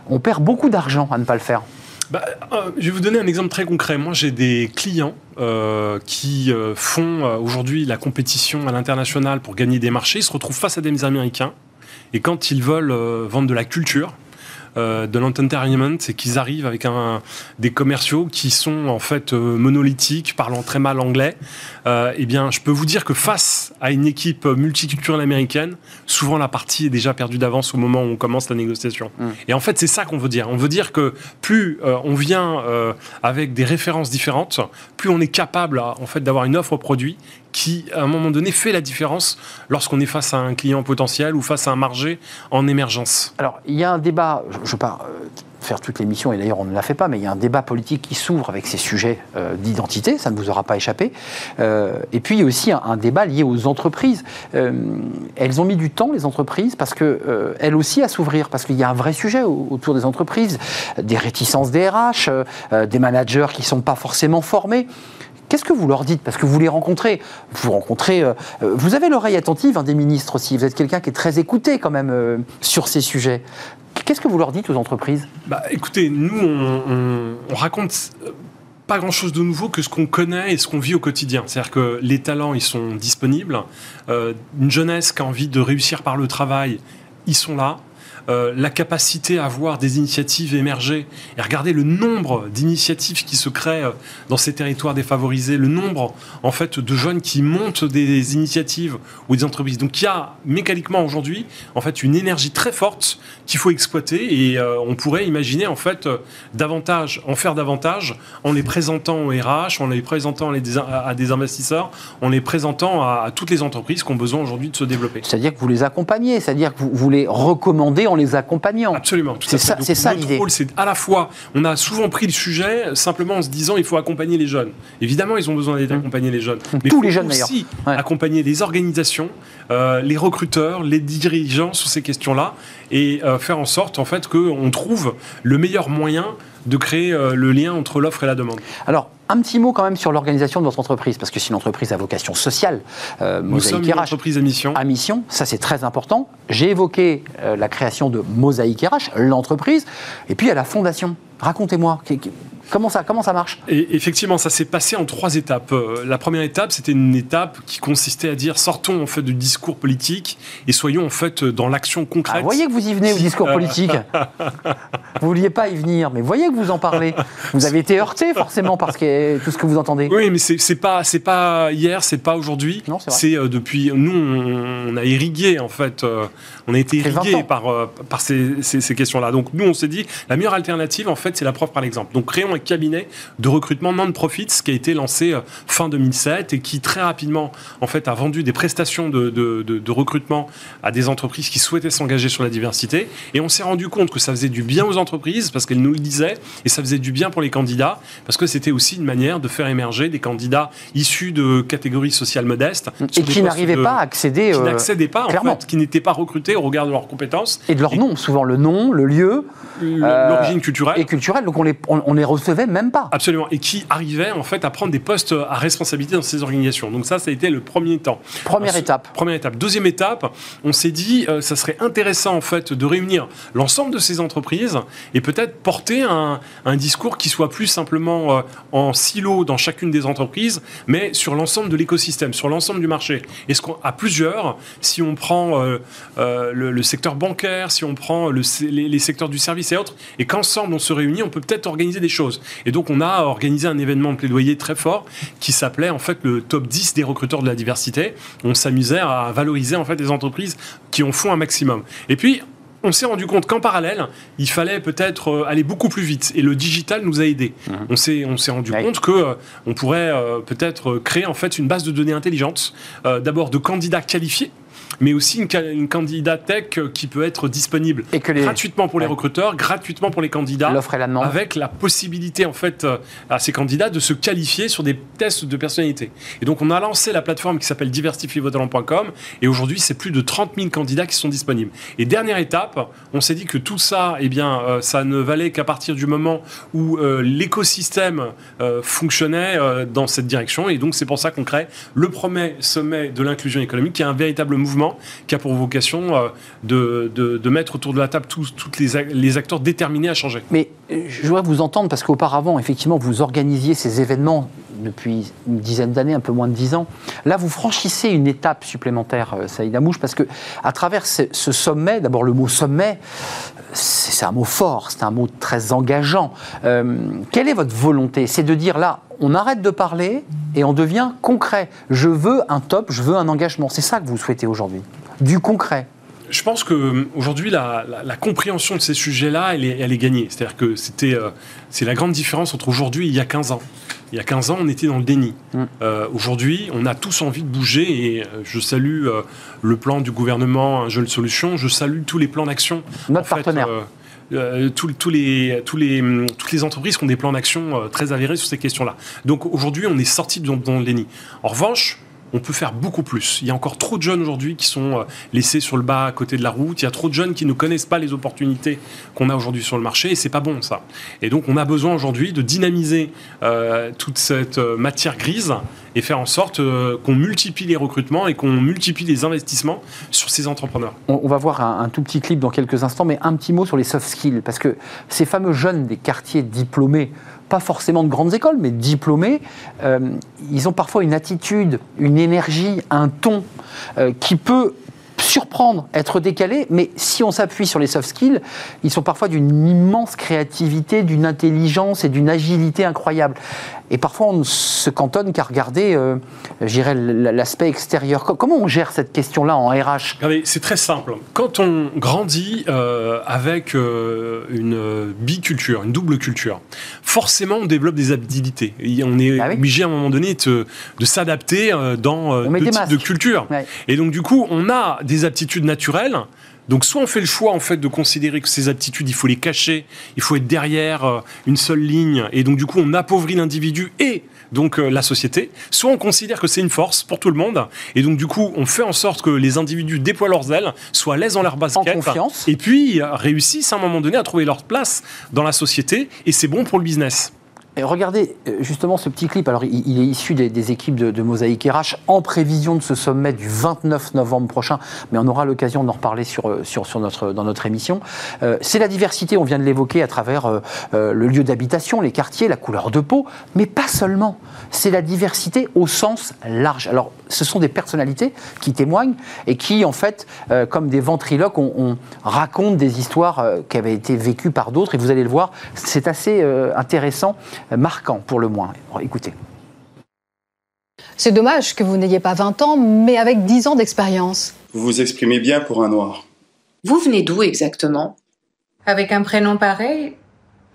Speaker 1: On perd beaucoup d'argent à ne pas le faire.
Speaker 4: Bah, euh, je vais vous donner un exemple très concret. Moi, j'ai des clients euh, qui font aujourd'hui la compétition à l'international pour gagner des marchés. Ils se retrouvent face à des Américains. Et quand ils veulent vendre de la culture, euh, de l'entertainment, c'est qu'ils arrivent avec un, des commerciaux qui sont en fait euh, monolithiques, parlant très mal anglais. Euh, eh bien, je peux vous dire que face à une équipe multiculturelle américaine, souvent la partie est déjà perdue d'avance au moment où on commence la négociation. Mm. Et en fait, c'est ça qu'on veut dire. On veut dire que plus on vient avec des références différentes, plus on est capable en fait d'avoir une offre produit qui, à un moment donné, fait la différence lorsqu'on est face à un client potentiel ou face à un marché en émergence
Speaker 1: Alors, il y a un débat, je ne veux euh, faire toute l'émission, et d'ailleurs on ne la fait pas, mais il y a un débat politique qui s'ouvre avec ces sujets euh, d'identité, ça ne vous aura pas échappé. Euh, et puis il y a aussi un, débat lié aux entreprises. elles ont mis du temps, les entreprises, parce qu'elles aussi à s'ouvrir, parce qu'il y a un vrai sujet autour des entreprises, des réticences des RH, des managers qui ne sont pas forcément formés. Qu'est-ce que vous leur dites? Parce que vous les rencontrez. Vous rencontrez. Euh, euh, vous avez l'oreille attentive hein, des ministres aussi. Vous êtes quelqu'un qui est très écouté quand même euh, sur ces sujets. Qu'est-ce que vous leur dites aux entreprises?
Speaker 4: Bah, Écoutez, nous, on, raconte pas grand-chose de nouveau que ce qu'on connaît et ce qu'on vit au quotidien. C'est-à-dire que les talents, ils sont disponibles. une jeunesse qui a envie de réussir par le travail, ils sont là. Euh, la capacité à voir des initiatives émerger et regarder le nombre d'initiatives qui se créent euh, dans ces territoires défavorisés, le nombre en fait de jeunes qui montent des initiatives ou des entreprises. Donc il y a mécaniquement aujourd'hui en fait une énergie très forte qu'il faut exploiter et euh, on pourrait imaginer en fait davantage, en faire davantage en les présentant au RH, en les présentant à des investisseurs, en les présentant à, toutes les entreprises qui ont besoin aujourd'hui de se développer.
Speaker 1: C'est-à-dire que vous les accompagnez, c'est-à-dire que vous, vous les recommandez en les accompagnant.
Speaker 4: Absolument.
Speaker 1: C'est ça, c'est ça l'idée.
Speaker 4: C'est à la fois, on a souvent pris le sujet simplement en se disant il faut accompagner les jeunes. Évidemment, ils ont besoin d'accompagner les jeunes.
Speaker 1: Mais Tous les jeunes d'ailleurs.
Speaker 4: aussi accompagner les organisations, euh, les recruteurs, les dirigeants sur ces questions-là et euh, faire en sorte en fait qu'on trouve le meilleur moyen de créer euh, le lien entre l'offre et la demande.
Speaker 1: Alors, un petit mot quand même sur l'organisation de votre entreprise, parce que c'est une entreprise à vocation sociale.
Speaker 4: Euh, Nous sommes une entreprise à mission.
Speaker 1: À mission, ça c'est très important. J'ai évoqué euh, la création de Mosaïque RH, l'entreprise, et puis à la fondation. Racontez-moi, Comment ça, comment ça marche?
Speaker 4: Et Effectivement, ça s'est passé en trois étapes. Euh, la première étape, c'était une étape qui consistait à dire sortons en fait du discours politique et soyons en fait dans l'action concrète. Ah,
Speaker 1: voyez que vous y venez au discours politique. vous vouliez pas y venir, mais voyez que vous en parlez. Vous avez été heurté forcément parce que tout ce que vous entendez.
Speaker 4: Oui, mais c'est pas c'est pas hier, c'est pas aujourd'hui. C'est euh, depuis nous on, a irrigué en fait, euh, on a été irrigué par par ces, ces, ces questions-là. Donc nous on s'est dit la meilleure alternative en fait c'est la preuve par l'exemple. Donc créons cabinet de recrutement non-profits qui a été lancé euh, fin 2007 et qui très rapidement en fait a vendu des prestations de, de, recrutement à des entreprises qui souhaitaient s'engager sur la diversité. Et on s'est rendu compte que ça faisait du bien aux entreprises parce qu'elles nous le disaient et ça faisait du bien pour les candidats parce que c'était aussi une manière de faire émerger des candidats issus de catégories sociales modestes
Speaker 1: et qui n'arrivaient pas à accéder,
Speaker 4: qui euh, n'accédaient pas en fait, qui n'étaient pas recrutés au regard de leurs compétences
Speaker 1: et de leur nom, souvent le nom, le lieu,
Speaker 4: l'origine culturelle
Speaker 1: et culturelle. Donc on les on, on les percevaient même pas.
Speaker 4: Absolument, et qui arrivaient en fait à prendre des postes à responsabilité dans ces organisations. Donc ça, ça a été le premier temps.
Speaker 1: Première étape.
Speaker 4: Première étape. Deuxième étape, on s'est dit, euh, ça serait intéressant en fait de réunir l'ensemble de ces entreprises et peut-être porter un, un, discours qui soit plus simplement euh, en silo dans chacune des entreprises, mais sur l'ensemble de l'écosystème, sur l'ensemble du marché. Est-ce qu'à plusieurs, si on prend euh, euh, le, le, secteur bancaire, si on prend le, les, les, secteurs du service et autres, et qu'ensemble on se réunit, on peut peut-être organiser des choses. Et donc on a organisé un événement de plaidoyer très fort qui s'appelait en fait le top 10 des recruteurs de la diversité. On s'amusait à valoriser en fait les entreprises qui en font un maximum. Et puis on s'est rendu compte qu'en parallèle, il fallait peut-être euh, aller beaucoup plus vite. Et le digital nous a aidés. Mmh. On s'est, on s'est rendu oui. compte que euh, on pourrait euh, peut-être créer en fait une base de données intelligente, euh, d'abord de candidats qualifiés mais aussi une, une candidate tech qui peut être disponible
Speaker 1: et que les...
Speaker 4: gratuitement pour les recruteurs, gratuitement pour les candidats,
Speaker 1: l'offre et la demande,
Speaker 4: avec la possibilité en fait à ces candidats de se qualifier sur des tests de personnalité. Et donc on a lancé la plateforme qui s'appelle diversifiervotretalent.com et aujourd'hui c'est plus de 30 000 candidats qui sont disponibles. Et dernière étape, on s'est dit que tout ça, eh bien, euh, ça ne valait qu'à partir du moment où euh, l'écosystème euh, fonctionnait dans cette direction. Et donc c'est pour ça qu'on crée le premier sommet de l'inclusion économique, qui est un véritable mouvement qui a pour vocation euh, de, mettre autour de la table tous les, acteurs déterminés à changer.
Speaker 1: Mais je voudrais vous entendre parce qu'auparavant, effectivement, vous organisiez ces événements depuis une dizaine d'années, un peu moins de dix ans. Là, vous franchissez une étape supplémentaire, euh, Saïd Amouche, parce que à travers ce, sommet, d'abord le mot sommet, c'est un mot fort, c'est un mot très engageant. Euh, quelle est votre volonté? C'est de dire là, on arrête de parler et on devient concret. Je veux un top, je veux un engagement. C'est ça que vous souhaitez aujourd'hui, du concret.
Speaker 4: Je pense qu'aujourd'hui, la, la, la, compréhension de ces sujets-là, elle est, elle est gagnée. C'est-à-dire que c'était, euh, c'est la grande différence entre aujourd'hui et il y a 15 ans. Il y a 15 ans, on était dans le déni. Mm. Euh, aujourd'hui, on a tous envie de bouger et je salue euh, le plan du gouvernement Un Jeune Solution, je salue tous les plans d'action.
Speaker 1: Notre en partenaire. Fait,
Speaker 4: euh, les, tous les, toutes les entreprises qui ont des plans d'action euh, très avérés sur ces questions-là. Donc aujourd'hui, on est sorti dans, dans. En revanche, on peut faire beaucoup plus. Il y a encore trop de jeunes aujourd'hui qui sont euh, laissés sur le bas à côté de la route. Il y a trop de jeunes qui ne connaissent pas les opportunités qu'on a aujourd'hui sur le marché et c'est pas bon ça. Et donc on a besoin aujourd'hui de dynamiser euh, toute cette euh, matière grise et faire en sorte qu'on multiplie les recrutements et qu'on multiplie les investissements sur ces entrepreneurs.
Speaker 1: On, on va voir un, un, tout petit clip dans quelques instants, mais un petit mot sur les soft skills parce que ces fameux jeunes des quartiers diplômés pas forcément de grandes écoles, mais diplômés, euh, ils ont parfois une attitude, une énergie, un ton euh, qui peut surprendre, être décalé, mais si on s'appuie sur les soft skills, ils sont parfois d'une immense créativité, d'une intelligence et d'une agilité incroyable. Et parfois, on ne se cantonne qu'à regarder, euh, j'irais, l'aspect extérieur. Comment on gère cette question-là en RH
Speaker 4: C'est très simple. Quand on grandit euh, avec euh, une biculture, une double culture, forcément, on développe des habilités. Et on est ah oui? obligé à un moment donné de, de s'adapter dans deux types masques. de cultures. Ouais. Et donc, du coup, on a des aptitudes naturelles. Donc soit on fait le choix en fait de considérer que ces aptitudes, il faut les cacher, il faut être derrière euh, une seule ligne, et donc du coup on appauvrit l'individu et donc euh, la société. Soit on considère que c'est une force pour tout le monde, et donc du coup on fait en sorte que les individus déploient leurs ailes, soient à l'aise dans leur basket,
Speaker 1: en confiance.
Speaker 4: et puis réussissent à un moment donné à trouver leur place dans la société, et c'est bon pour le business.
Speaker 1: Regardez euh, justement ce petit clip. Alors, il, est issu des, équipes de, Mosaïque RH en prévision de ce sommet du 29 novembre prochain. Mais on aura l'occasion d'en reparler euh, dans notre émission. Euh, c'est la diversité, on vient de l'évoquer à travers le lieu d'habitation, les quartiers, la couleur de peau, mais pas seulement. C'est la diversité au sens large. Alors, ce sont des personnalités qui témoignent et qui, en fait, comme des ventriloques, on, on raconte des histoires qui avaient été vécues par d'autres. Et vous allez le voir, c'est assez intéressant, marquant pour le moins. Écoutez.
Speaker 5: C'est dommage que vous n'ayez pas 20 ans, mais avec 10 ans d'expérience.
Speaker 6: Vous vous exprimez bien pour un noir.
Speaker 7: Vous venez d'où exactement?
Speaker 8: Avec un prénom pareil,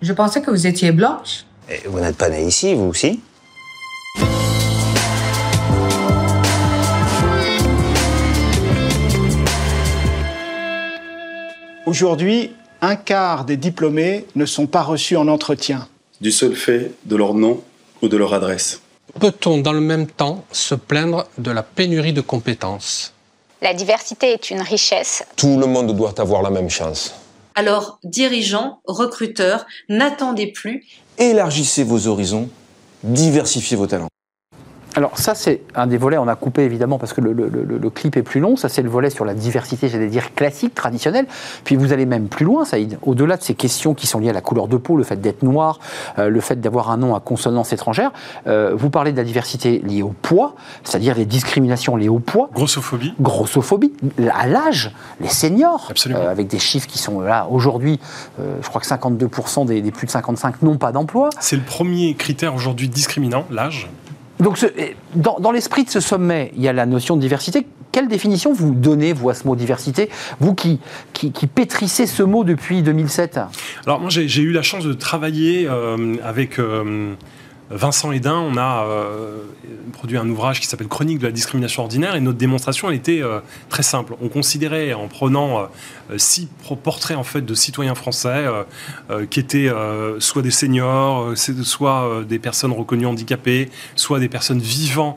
Speaker 8: je pensais que vous étiez blanche.
Speaker 9: Et vous n'êtes pas née ici, vous aussi?
Speaker 10: Aujourd'hui, un quart des diplômés ne sont pas reçus en entretien.
Speaker 6: Du seul fait de leur nom ou de leur adresse.
Speaker 11: Peut-on dans le même temps se plaindre de la pénurie de compétences?
Speaker 12: La diversité est une richesse.
Speaker 13: Tout le monde doit avoir la même chance.
Speaker 7: Alors, dirigeants, recruteurs, n'attendez plus.
Speaker 9: Élargissez vos horizons, diversifiez vos talents.
Speaker 1: Alors ça, c'est un des volets, on a coupé évidemment parce que le, le- le- le clip est plus long, ça c'est le volet sur la diversité, j'allais dire classique, traditionnelle, puis vous allez même plus loin, Saïd, au-delà de ces questions qui sont liées à la couleur de peau, le fait d'être noir, euh, le fait d'avoir un nom à consonance étrangère, euh, vous parlez de la diversité liée au poids, c'est-à-dire les discriminations liées au poids,
Speaker 4: Grossophobie.
Speaker 1: grossophobie, à l'âge, les seniors,
Speaker 4: Absolument.
Speaker 1: euh, avec des chiffres qui sont là aujourd'hui, euh, je crois que 52% des, des plus de 55 n'ont pas d'emploi.
Speaker 4: C'est le premier critère aujourd'hui discriminant, l'âge.
Speaker 1: Donc, dans, l'esprit de ce sommet, il y a la notion de diversité. Quelle définition vous donnez, vous, à ce mot diversité? Vous qui, qui, pétrissez ce mot depuis 2007
Speaker 4: Alors moi j'ai j'ai eu la chance de travailler euh, avec euh, Vincent Hédin. On a euh, produit un ouvrage qui s'appelle Chronique de la discrimination ordinaire et notre démonstration était euh, très simple. On considérait en prenant euh, six portraits en fait de citoyens français qui étaient soit des seniors, soit des personnes reconnues handicapées, soit des personnes vivant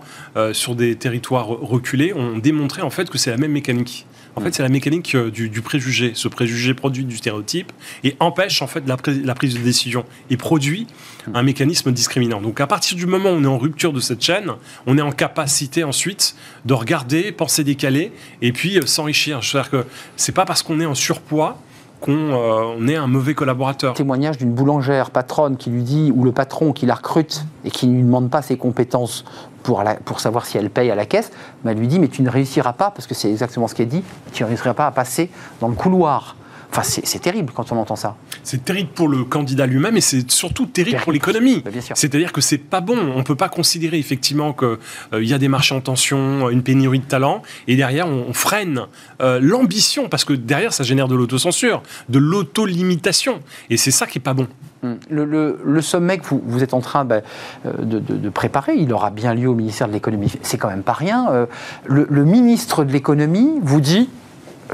Speaker 4: sur des territoires reculés. On démontrait en fait que c'est la même mécanique. En fait, c'est la mécanique euh, du, préjugé. Ce préjugé produit du stéréotype et empêche en fait la, prise- de décision et produit un mécanisme discriminant. Donc, à partir du moment où on est en rupture de cette chaîne, on est en capacité ensuite de regarder, penser décaler et puis euh, s'enrichir. C'est-à-dire que c'est pas parce qu'on est en surpoids qu'on euh, est un mauvais collaborateur.
Speaker 1: Témoignage d'une boulangère patronne qui lui dit, ou le patron qui la recrute et qui ne lui demande pas ses compétences pour, pour savoir si elle paye à la caisse, bah, lui dit Mais tu ne réussiras pas, parce que c'est exactement ce qu'elle dit, tu ne réussiras pas à passer dans le couloir. Enfin, c'est terrible quand on entend ça.
Speaker 4: C'est terrible pour le candidat lui-même et c'est surtout terrible pour l'économie.
Speaker 1: Bah.
Speaker 4: C'est-à-dire que c'est pas bon. On peut pas considérer effectivement qu'il y a des marchés en tension, une pénurie de talent, et derrière on, on freine euh, l'ambition parce que derrière ça génère de l'autocensure, de l'auto-limitation, et c'est ça qui est pas bon.
Speaker 1: Hum. Le, le- le sommet que vous, vous êtes en train bah, euh, de, de- de préparer, il aura bien lieu au ministère de l'économie. C'est quand même pas rien. Euh, Le, le ministre de l'économie vous dit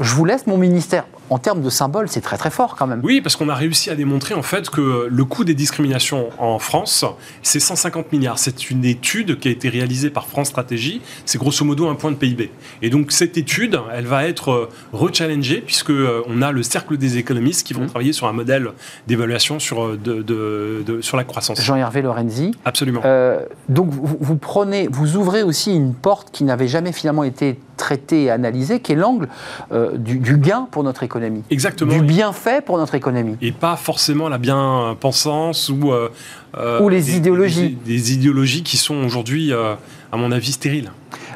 Speaker 1: Je vous laisse mon ministère. En termes de symbole, c'est très très fort quand même.
Speaker 4: Oui, parce qu'on a réussi à démontrer en fait que le coût des discriminations en France, c'est 150 milliards. C'est une étude qui a été réalisée par France Stratégie. C'est grosso modo un point de PIB. Et donc cette étude, elle va être euh, rechallengée puisque euh, on a le cercle des économistes qui vont travailler sur un modèle d'évaluation sur, euh, de, de- de- sur la croissance.
Speaker 1: Jean-Hervé Lorenzi.
Speaker 4: Absolument.
Speaker 1: Euh, donc vous, vous prenez, vous ouvrez aussi une porte qui n'avait jamais finalement été traitée et analysée, qui est l'angle euh, du, du gain pour notre économie.
Speaker 4: Exactement.
Speaker 1: Du bienfait pour notre économie.
Speaker 4: et pas forcément la bien-pensance ou, euh, euh,
Speaker 1: Ou les
Speaker 4: des-
Speaker 1: idéologies.
Speaker 4: Des, des idéologies qui sont aujourd'hui, à mon avis, stériles.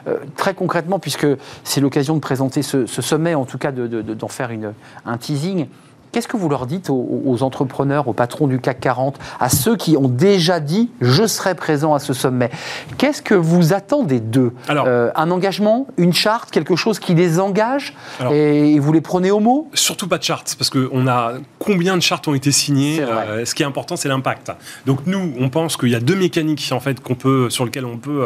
Speaker 1: Euh, très concrètement, puisque c'est l'occasion de présenter ce, ce sommet, en tout cas de- de- de- d'en faire une, un teasing, qu'est-ce que vous leur dites aux, aux entrepreneurs, aux patrons du CAC 40, à ceux qui ont déjà dit je serai présent à ce sommet? Qu'est-ce que vous attendez d'eux?
Speaker 4: Alors-
Speaker 1: Euh, Un engagement, une charte, quelque chose qui les engage?
Speaker 4: Alors-
Speaker 1: et, vous les prenez au mot?
Speaker 4: Surtout pas de chartes, parce qu'on a combien de chartes ont été signées. Euh, ce qui est important, c'est l'impact. Donc nous, on pense qu'il y a deux mécaniques en fait qu'on peut, sur lesquelles on peut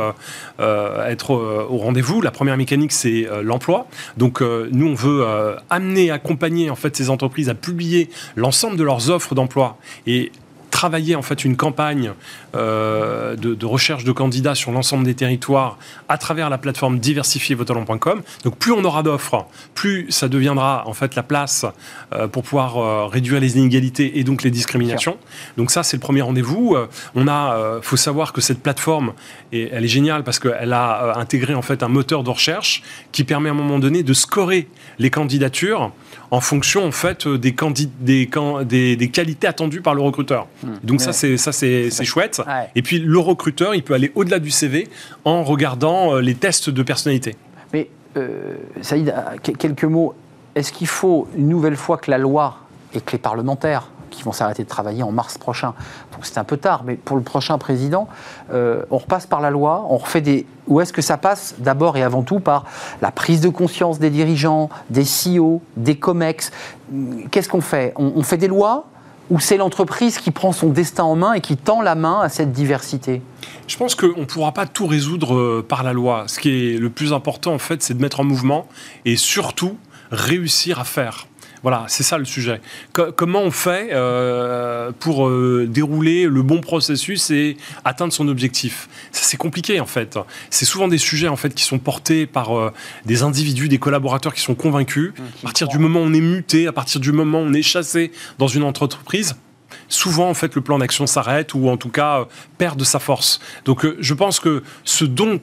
Speaker 4: euh, être euh, au rendez-vous. La première mécanique, c'est l'emploi. Donc nous, on veut amener, accompagner en fait ces entreprises à publier l'ensemble de leurs offres d'emploi et travailler en fait une campagne euh, de, de recherche de candidats sur l'ensemble des territoires à travers la plateforme diversifiervotalent.com. Donc plus on aura d'offres, plus ça deviendra en fait la place euh, pour pouvoir euh, réduire les inégalités et donc les discriminations. Donc ça c'est le premier rendez-vous. On a, faut savoir que cette plateforme, et elle est géniale parce qu'elle a euh, intégré en fait un moteur de recherche qui permet à un moment donné de scorer les candidatures en fonction en fait euh, des, candid- des, can- des, des qualités attendues par le recruteur. Donc ça c'est ça c'est chouette.
Speaker 1: Ouais.
Speaker 4: Et puis le recruteur, il peut aller au-delà du CV en regardant euh, les tests de personnalité.
Speaker 1: Mais, euh, Saïd, que- quelques mots. Est-ce qu'il faut une nouvelle fois que la loi et que les parlementaires qui vont s'arrêter de travailler en mars prochain, donc c'est un peu tard, mais pour le prochain président, euh, on repasse par la loi, on refait des... Ou est-ce que ça passe d'abord et avant tout par la prise de conscience des dirigeants, des CEO, des COMEX Qu'est-ce qu'on fait? On, on fait des lois ou c'est l'entreprise qui prend son destin en main et qui tend la main à cette diversité?
Speaker 4: Je pense qu'on ne pourra pas tout résoudre euh, par la loi. Ce qui est le plus important, en fait, c'est de mettre en mouvement et surtout réussir à faire. Voilà, c'est ça le sujet. comment on fait euh, pour euh, dérouler le bon processus et atteindre son objectif? C'est compliqué en fait. C'est souvent des sujets en fait qui sont portés par euh, des individus, des collaborateurs qui sont convaincus. Mmh, à partir du moment où on est muté, à partir du moment où on est chassé dans une entreprise, souvent en fait le plan d'action s'arrête ou en tout cas perd de sa force. Donc je pense que ce dont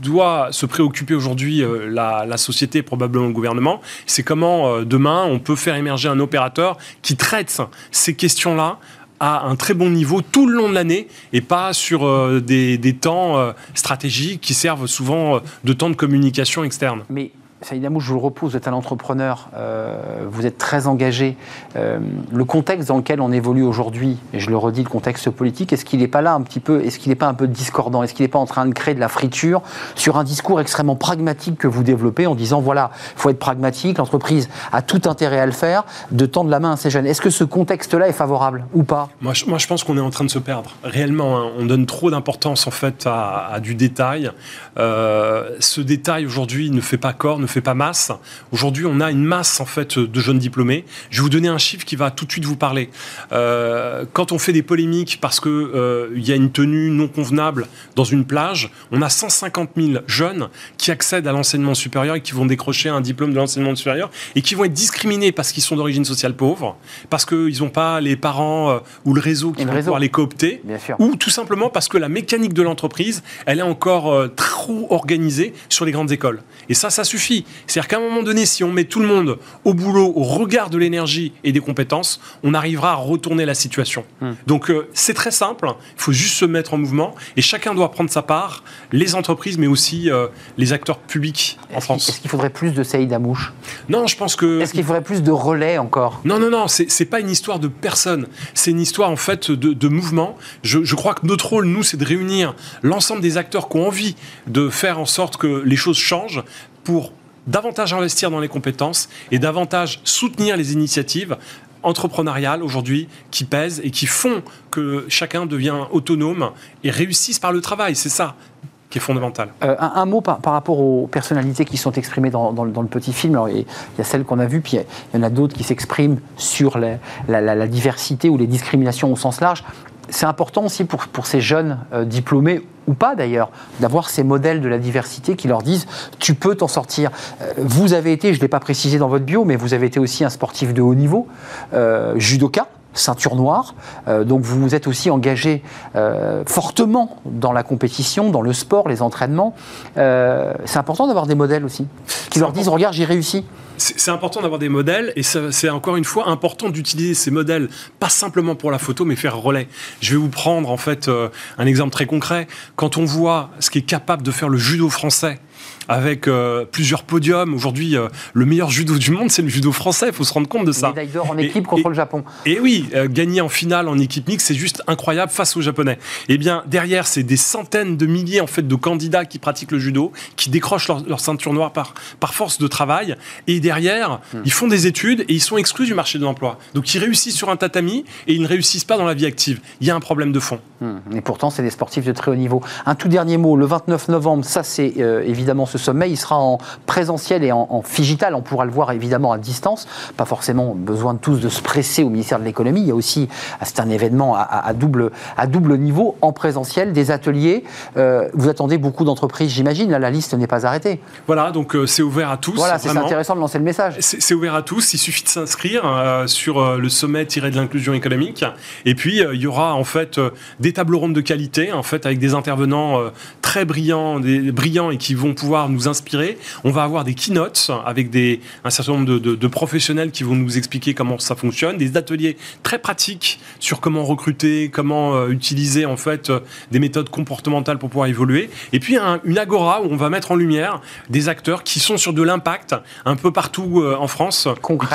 Speaker 4: doit se préoccuper aujourd'hui euh, la, société, probablement le gouvernement, c'est comment euh, demain on peut faire émerger un opérateur qui traite ces questions-là à un très bon niveau tout le long de l'année et pas sur euh, des, temps stratégiques qui servent souvent de temps de communication externe.
Speaker 1: Mais Saïd Amou, je vous le repose, vous êtes un entrepreneur, euh, vous êtes très engagé. Euh, le contexte dans lequel on évolue aujourd'hui, et je le redis, le contexte politique, est-ce qu'il n'est pas là un petit peu, est-ce qu'il n'est pas un peu discordant? Est-ce qu'il n'est pas en train de créer de la friture sur un discours extrêmement pragmatique que vous développez en disant voilà, il faut être pragmatique, l'entreprise a tout intérêt à le faire, de tendre la main à ces jeunes Est-ce que ce contexte-là est favorable ou pas?
Speaker 4: Moi je, moi, je pense qu'on est en train de se perdre. Réellement, hein. on donne trop d'importance en fait à, du détail. Euh, ce détail aujourd'hui ne fait pas corps, fait pas masse. Aujourd'hui, on a une masse en fait de jeunes diplômés. Je vais vous donner un chiffre qui va tout de suite vous parler. Euh, quand on fait des polémiques parce que euh, il y a une tenue non convenable dans une plage, on a 150 000 jeunes qui accèdent à l'enseignement supérieur et qui vont décrocher un diplôme de l'enseignement supérieur et qui vont être discriminés parce qu'ils sont d'origine sociale pauvre, parce qu'ils n'ont pas les parents euh, ou le réseau qui vont pouvoir les coopter, ou tout simplement parce que la mécanique de l'entreprise, elle est encore trop organisée sur les grandes écoles. Et ça, ça suffit. C'est-à-dire qu'à un moment donné, si on met tout le monde au boulot, au regard de l'énergie et des compétences, on arrivera à retourner la situation. Hmm. Donc euh, c'est très simple, il faut juste se mettre en mouvement et chacun doit prendre sa part, les entreprises, mais aussi euh, les acteurs publics en France.
Speaker 1: Est-ce qu'il faudrait plus de Saïd Amouche
Speaker 4: Non, je pense que...
Speaker 1: Est-ce qu'il faudrait plus de relais encore?
Speaker 4: Non, non, non, c'est pas une histoire de personne, c'est une histoire en fait de, mouvement. Je, je crois que notre rôle, nous, c'est de réunir l'ensemble des acteurs qui ont envie de faire en sorte que les choses changent pour davantage investir dans les compétences et davantage soutenir les initiatives entrepreneuriales aujourd'hui qui pèsent et qui font que chacun devient autonome et réussisse par le travail. C'est ça qui est fondamental.
Speaker 1: Euh, un, mot par, rapport aux personnalités qui sont exprimées dans, le petit film. il y a celles qu'on a vues, puis il y en a d'autres qui s'expriment sur la, diversité ou les discriminations au sens large c'est important aussi pour, pour ces jeunes euh, diplômés ou pas d'ailleurs, d'avoir ces modèles de la diversité qui leur disent tu peux t'en sortir. Euh, vous avez été, je ne l'ai pas précisé dans votre bio, mais vous avez été aussi un sportif de haut niveau, euh, judoka ceinture noire. donc vous vous êtes aussi engagé fortement dans la compétition, dans le sport, les entraînements. c'est important d'avoir des modèles aussi qui leur disent regarde j'ai réussi
Speaker 4: c'est important d'avoir des modèles et c'est encore une fois important d'utiliser ces modèles pas simplement pour la photo mais faire relais. Je vais vous prendre en fait euh, un exemple très concret. Quand on voit ce qui est capable de faire le judo français avec euh, plusieurs podiums. Aujourd'hui, euh, le meilleur judo du monde, c'est le judo français. Il faut se rendre compte de ça.
Speaker 1: Médaille d'or en équipe contre le Japon.
Speaker 4: Et oui, euh, gagner en finale en équipe mixte, c'est juste incroyable face aux Japonais. Et eh bien, derrière, c'est des centaines de milliers en fait de candidats qui pratiquent le judo, qui décrochent leur, ceinture noire par, par force de travail. Et derrière, hmm. ils font des études et ils sont exclus du marché de l'emploi. Donc, ils réussissent sur un tatami et ils ne réussissent pas dans la vie active. Il y a un problème de fond.
Speaker 1: Hmm. Et pourtant, c'est des sportifs de très haut niveau. Un tout dernier mot, le 29 novembre, ça c'est évidemment ce sommet, il sera en présentiel et en, digital. On pourra le voir évidemment à distance. Pas forcément besoin de tous de se presser au ministère de l'économie. Il y a aussi, ah, c'est un événement à, double, à double niveau, en présentiel, des ateliers. Euh, vous attendez beaucoup d'entreprises, j'imagine. Là, la liste n'est pas arrêtée.
Speaker 4: Voilà, donc euh, c'est ouvert à tous.
Speaker 1: Voilà, c'est intéressant de lancer le message.
Speaker 4: C'est ouvert à tous. Il suffit de s'inscrire euh, sur le sommet tiré de l'inclusion économique. Et puis, il y aura en fait des tables rondes de qualité, en fait, avec des intervenants très brillants, des, brillants et qui vont pouvoir nous inspirer. On va avoir des keynotes avec des, un certain nombre de, professionnels qui vont nous expliquer comment ça fonctionne, des ateliers très pratiques sur comment recruter, comment euh, utiliser en fait euh, des méthodes comportementales pour pouvoir évoluer. Et puis une agora où on va mettre en lumière des acteurs qui sont sur de l'impact un peu partout euh, en France,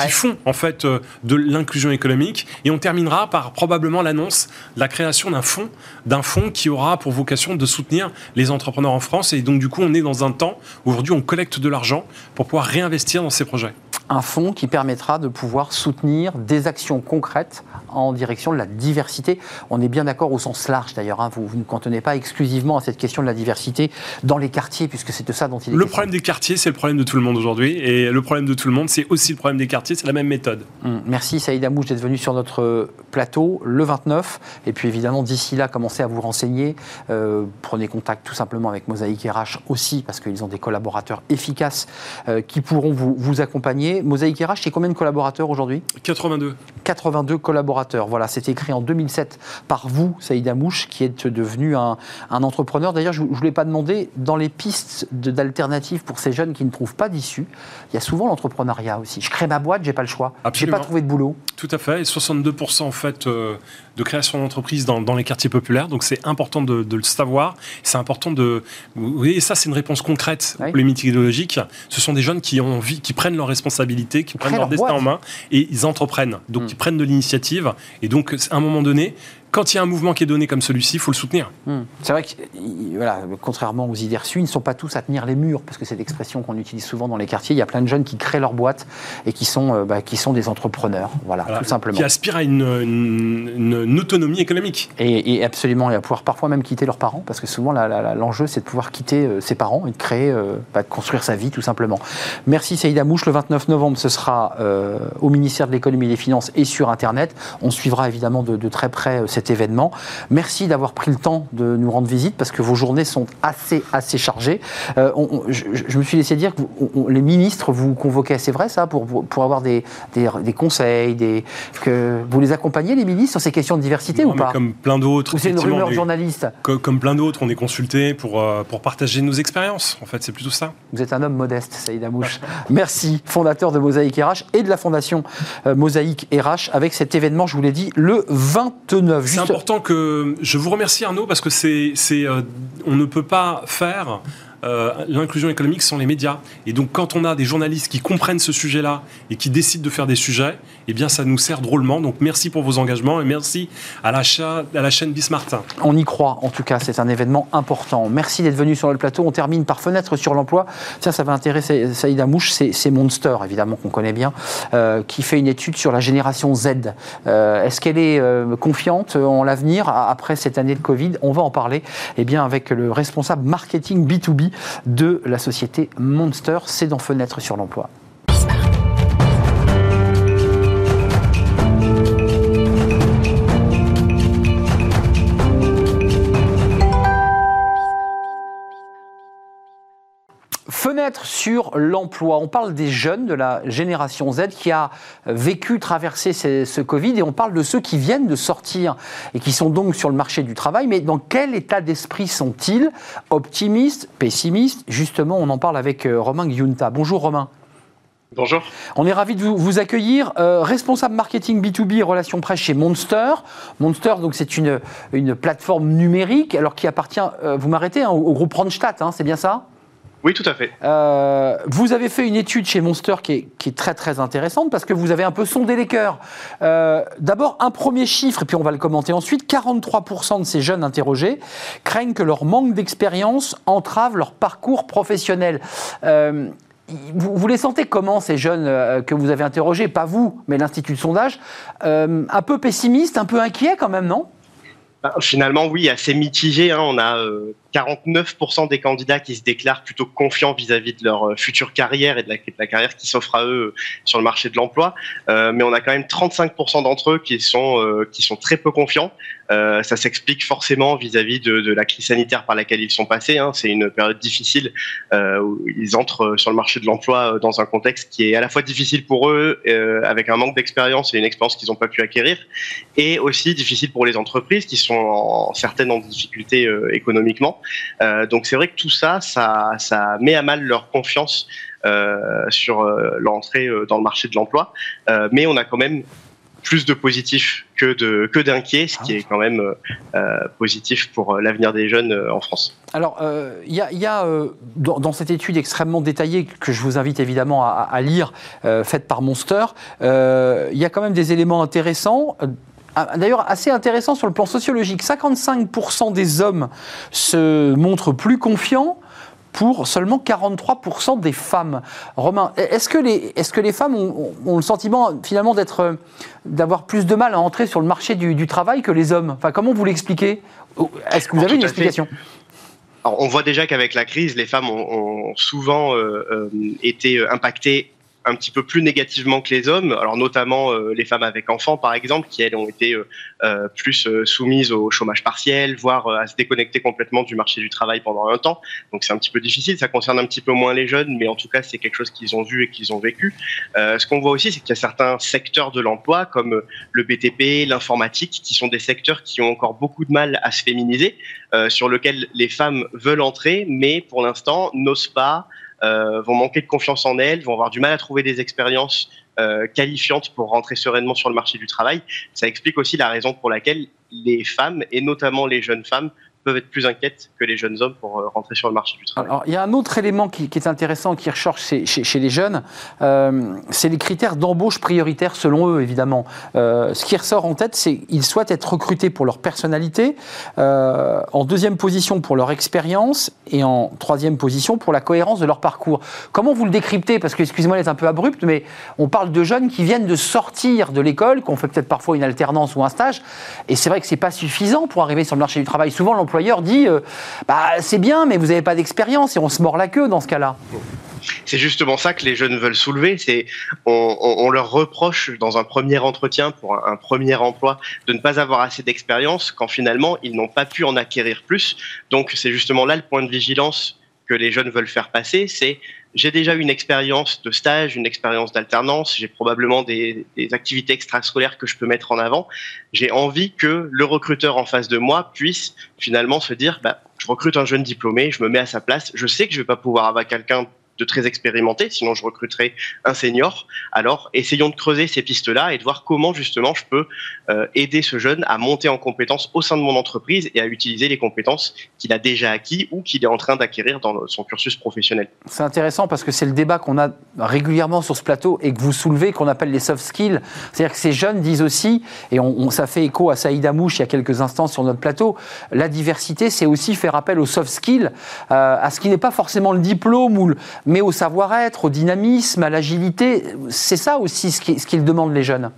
Speaker 4: qui font en fait de l'inclusion économique. Et on terminera par probablement l'annonce de la création d'un fonds, d'un fonds qui aura pour vocation de soutenir les entrepreneurs en France. Et donc du coup, on est dans un temps Aujourd'hui, on collecte de l'argent pour pouvoir réinvestir dans ces projets.
Speaker 1: Un fonds qui permettra de pouvoir soutenir des actions concrètes en direction de la diversité. On est bien d'accord au sens large d'ailleurs. hein. Vous, vous ne cantonnez pas exclusivement à cette question de la diversité dans les quartiers, puisque c'est de ça dont il est
Speaker 4: Le
Speaker 1: question.
Speaker 4: problème des quartiers, c'est le problème de tout le monde aujourd'hui. Et le problème de tout le monde, c'est aussi le problème des quartiers. C'est la même méthode.
Speaker 1: Hum, Merci Saïd Amouche d'être venu sur notre plateau le 29. Et puis évidemment, d'ici là, commencez à vous renseigner. Euh, prenez contact tout simplement avec Mosaïque RH aussi, parce qu'ils ont des collaborateurs efficaces euh, qui pourront vous, vous accompagner. Mosaïque RH, c'est combien de collaborateurs aujourd'hui?
Speaker 4: 82.
Speaker 1: 82 collaborateurs. Voilà, c'était écrit en 2007 par vous, Saïd Amouche, qui êtes devenu un, un entrepreneur. D'ailleurs, je ne vous l'ai pas demandé, dans les pistes d'alternatives pour ces jeunes qui ne trouvent pas d'issue, il y a souvent l'entrepreneuriat aussi. Je crée ma boîte, j'ai pas le choix. J'ai pas trouvé de boulot.
Speaker 4: Tout à fait. Et 62% en fait euh, de création d'entreprises dans, dans les quartiers populaires. Donc c'est important de, de le savoir. C'est important de. Vous voyez, ça c'est une réponse concrète aux problématiques idéologiques. Ce sont des jeunes qui ont envie, qui prennent leurs responsabilités, qui prennent leur destin en main et ils entreprennent. Donc ils prennent de l'initiative. Et donc à un moment donné, quand il y a un mouvement qui est donné comme celui-ci, il faut le soutenir.
Speaker 1: Hmm. C'est vrai que, voilà, contrairement aux idées reçues, ils ne sont pas tous à tenir les murs, parce que c'est l'expression qu'on utilise souvent dans les quartiers. Il y a plein de jeunes qui créent leur boîte et qui sont, euh, bah, qui sont des entrepreneurs, voilà,
Speaker 4: Voilà.
Speaker 1: tout simplement.
Speaker 4: Qui aspirent à une, une- une- une autonomie économique.
Speaker 1: Et, et absolument, et à pouvoir parfois même quitter leurs parents, parce que souvent l'enjeu c'est de pouvoir quitter euh, ses parents et de créer, euh, bah, de construire sa vie tout simplement. Merci Saïd Amouche, le 29 novembre ce sera euh, au ministère de l'économie et des finances et sur Internet. On suivra évidemment de, de très près euh, cet événement. Merci d'avoir pris le temps de nous rendre visite, parce que vos journées sont assez, assez chargées. Euh, on- on- je, me suis laissé dire que vous- on- les ministres vous convoquaient, c'est vrai ça, pour, pour, pour avoir des, des, des conseils, des, que vous les accompagnez les ministres sur ces questions de diversité
Speaker 4: Non,
Speaker 1: ou pas?
Speaker 4: Comme plein d'autres.
Speaker 1: Ou c'est une rumeur journaliste?
Speaker 4: co- Comme plein d'autres, on est consulté pour, euh, pour partager nos expériences. En fait, c'est plutôt ça.
Speaker 1: Vous êtes un homme modeste, Saïd Amouche. Merci, fondateur de Mosaïque RH et de la fondation euh, Mosaïque RH, avec cet événement, je vous l'ai dit, le 29.
Speaker 4: C'est important que je vous remercie Arnaud parce que c'est, c'est, euh, on ne peut pas faire euh, l'inclusion économique sans les médias. Et donc quand on a des journalistes qui comprennent ce sujet-là et qui décident de faire des sujets, eh bien ça nous sert drôlement. Donc merci pour vos engagements et merci à la, chaîne Bismartin.
Speaker 1: On y croit, en tout cas, c'est un événement important. Merci d'être venu sur le plateau. On termine par fenêtre sur l'emploi. Tiens, ça va intéresser Saïd Amouche, c'est Monster, évidemment, qu'on connaît bien, euh, qui fait une étude sur la génération Z. Euh, Est-ce qu'elle est euh, confiante en l'avenir après cette année de Covid? On va en parler eh bien, avec le responsable marketing B2B de la société Monster. C'est dans Fenêtre sur l'emploi. Fenêtre sur l'emploi. On parle des jeunes de la génération Z qui a vécu, traversé ce, ce Covid et on parle de ceux qui viennent de sortir et qui sont donc sur le marché du travail. Mais dans quel état d'esprit sont-ils? Optimistes Pessimistes? Justement, on en parle avec euh, Romain Giunta. Bonjour Romain.
Speaker 12: Bonjour.
Speaker 1: On est ravi de vous, vous accueillir. Euh, responsable marketing B2B et relations presse chez Monster. Monster, donc c'est une, une plateforme numérique, alors qui appartient, euh, vous m'arrêtez, hein, au, au groupe Randstad, hein, c'est bien ça?
Speaker 12: Oui, tout à fait.
Speaker 1: Euh, vous avez fait une étude chez Monster qui est, qui est très très intéressante parce que vous avez un peu sondé les cœurs. Euh, D'abord, un premier chiffre, et puis on va le commenter ensuite. 43% de ces jeunes interrogés craignent que leur manque d'expérience entrave leur parcours professionnel. Euh, vous, vous les sentez comment ces jeunes que vous avez interrogés? Pas vous, mais l'Institut de sondage. Un peu pessimistes, un peu inquiets quand même, non?
Speaker 12: Bah, Finalement, oui, assez mitigé. hein. On a 49% des candidats qui se déclarent plutôt confiants vis-à-vis de leur euh, future carrière et de la, carrière qui s'offre à eux euh, sur le marché de l'emploi. Euh, mais on a quand même 35% d'entre eux qui sont, très peu confiants. Ça s'explique forcément vis-à-vis de, la crise sanitaire par laquelle ils sont passés. hein. C'est une période difficile où ils entrent sur le marché de l'emploi dans un contexte qui est à la fois difficile pour eux, avec un manque d'expérience et une expérience qu'ils n'ont pas pu acquérir, et aussi difficile pour les entreprises qui sont certaines en difficulté économiquement. Euh, donc c'est vrai que tout ça, ça, ça met à mal leur confiance euh, sur euh, l'entrée dans le marché de l'emploi. Mais on a quand même plus de positifs que de que d'inquiets, ce qui est quand même positif pour l'avenir des jeunes en France.
Speaker 1: Alors, il y a, dans, cette étude extrêmement détaillée que je vous invite évidemment à, lire, faite par Monster, il y a quand même des éléments intéressants. Ah, D'ailleurs, assez intéressant sur le plan sociologique. 55% des hommes se montrent plus confiants, pour seulement 43% des femmes. Romain, est-ce que les, est que les femmes ont, le sentiment finalement d'être, d'avoir plus de mal à entrer sur le marché du, travail que les hommes? Enfin, Comment vous l'expliquez? Est-ce que vous avez une explication?
Speaker 12: On voit déjà qu'avec la crise, les femmes ont, souvent euh, euh, été impactées un petit peu plus négativement que les hommes, alors notamment euh, les femmes avec enfants par exemple, qui elles ont été euh, euh, plus soumises au chômage partiel, voire à se déconnecter complètement du marché du travail pendant un temps. Donc c'est un petit peu difficile, ça concerne un petit peu moins les jeunes, mais en tout cas c'est quelque chose qu'ils ont vu et qu'ils ont vécu. ce qu'on voit aussi, c'est qu'il y a certains secteurs de l'emploi comme le BTP, l'informatique, qui sont des secteurs qui ont encore beaucoup de mal à se féminiser, sur lesquels les femmes veulent entrer, mais pour l'instant n'osent pas. Euh, vont manquer de confiance en elles, vont avoir du mal à trouver des expériences euh, qualifiantes pour rentrer sereinement sur le marché du travail. Ça explique aussi la raison pour laquelle les femmes, et notamment les jeunes femmes, peuvent être plus inquiètes que les jeunes hommes pour euh, rentrer sur le marché du travail.
Speaker 1: Alors, il y a un autre élément qui, est intéressant, qui recherche chez, les jeunes, euh, c'est les critères d'embauche prioritaires selon eux, évidemment. Euh, ce qui ressort en tête, c'est qu'ils souhaitent être recrutés pour leur personnalité, en deuxième position pour leur expérience et en troisième position pour la cohérence de leur parcours. Comment vous le décryptez? Parce que, excusez-moi d'être un peu abrupte, mais on parle de jeunes qui viennent de sortir de l'école, qui ont fait peut-être parfois une alternance ou un stage, et c'est vrai que c'est pas suffisant pour arriver sur le marché du travail. Souvent, l'emploi dit euh, bah, c'est bien, mais vous n'avez pas d'expérience et on se mord la queue dans ce cas-là.
Speaker 12: C'est justement ça que les jeunes veulent soulever. C'est on, leur reproche dans un premier entretien pour un, premier emploi de ne pas avoir assez d'expérience quand finalement ils n'ont pas pu en acquérir plus. Donc c'est justement là le point de vigilance que les jeunes veulent faire passer. C'est j'ai déjà une expérience de stage, une expérience d'alternance, j'ai probablement des, activités extrascolaires que je peux mettre en avant. J'ai envie que le recruteur en face de moi puisse finalement se dire, bah, je recrute un jeune diplômé, je me mets à sa place, je sais que je vais pas pouvoir avoir quelqu'un de très expérimenté, sinon je recruterai un senior. Alors, essayons de creuser ces pistes-là et de voir comment justement je peux euh, aider ce jeune à monter en compétences au sein de mon entreprise et à utiliser les compétences qu'il a déjà acquis ou qu'il est en train d'acquérir dans son cursus professionnel.
Speaker 1: C'est intéressant parce que c'est le débat qu'on a régulièrement sur ce plateau et que vous soulevez, qu'on appelle les soft skills. C'est-à-dire que ces jeunes disent aussi, et ça fait écho à Saïd Amouche il y a quelques instants sur notre plateau, la diversité, c'est aussi faire appel aux soft skills, euh, à ce qui n'est pas forcément le diplôme ou le mais au savoir-être, au dynamisme, à l'agilité. C'est ça aussi ce qu'ils demandent les jeunes.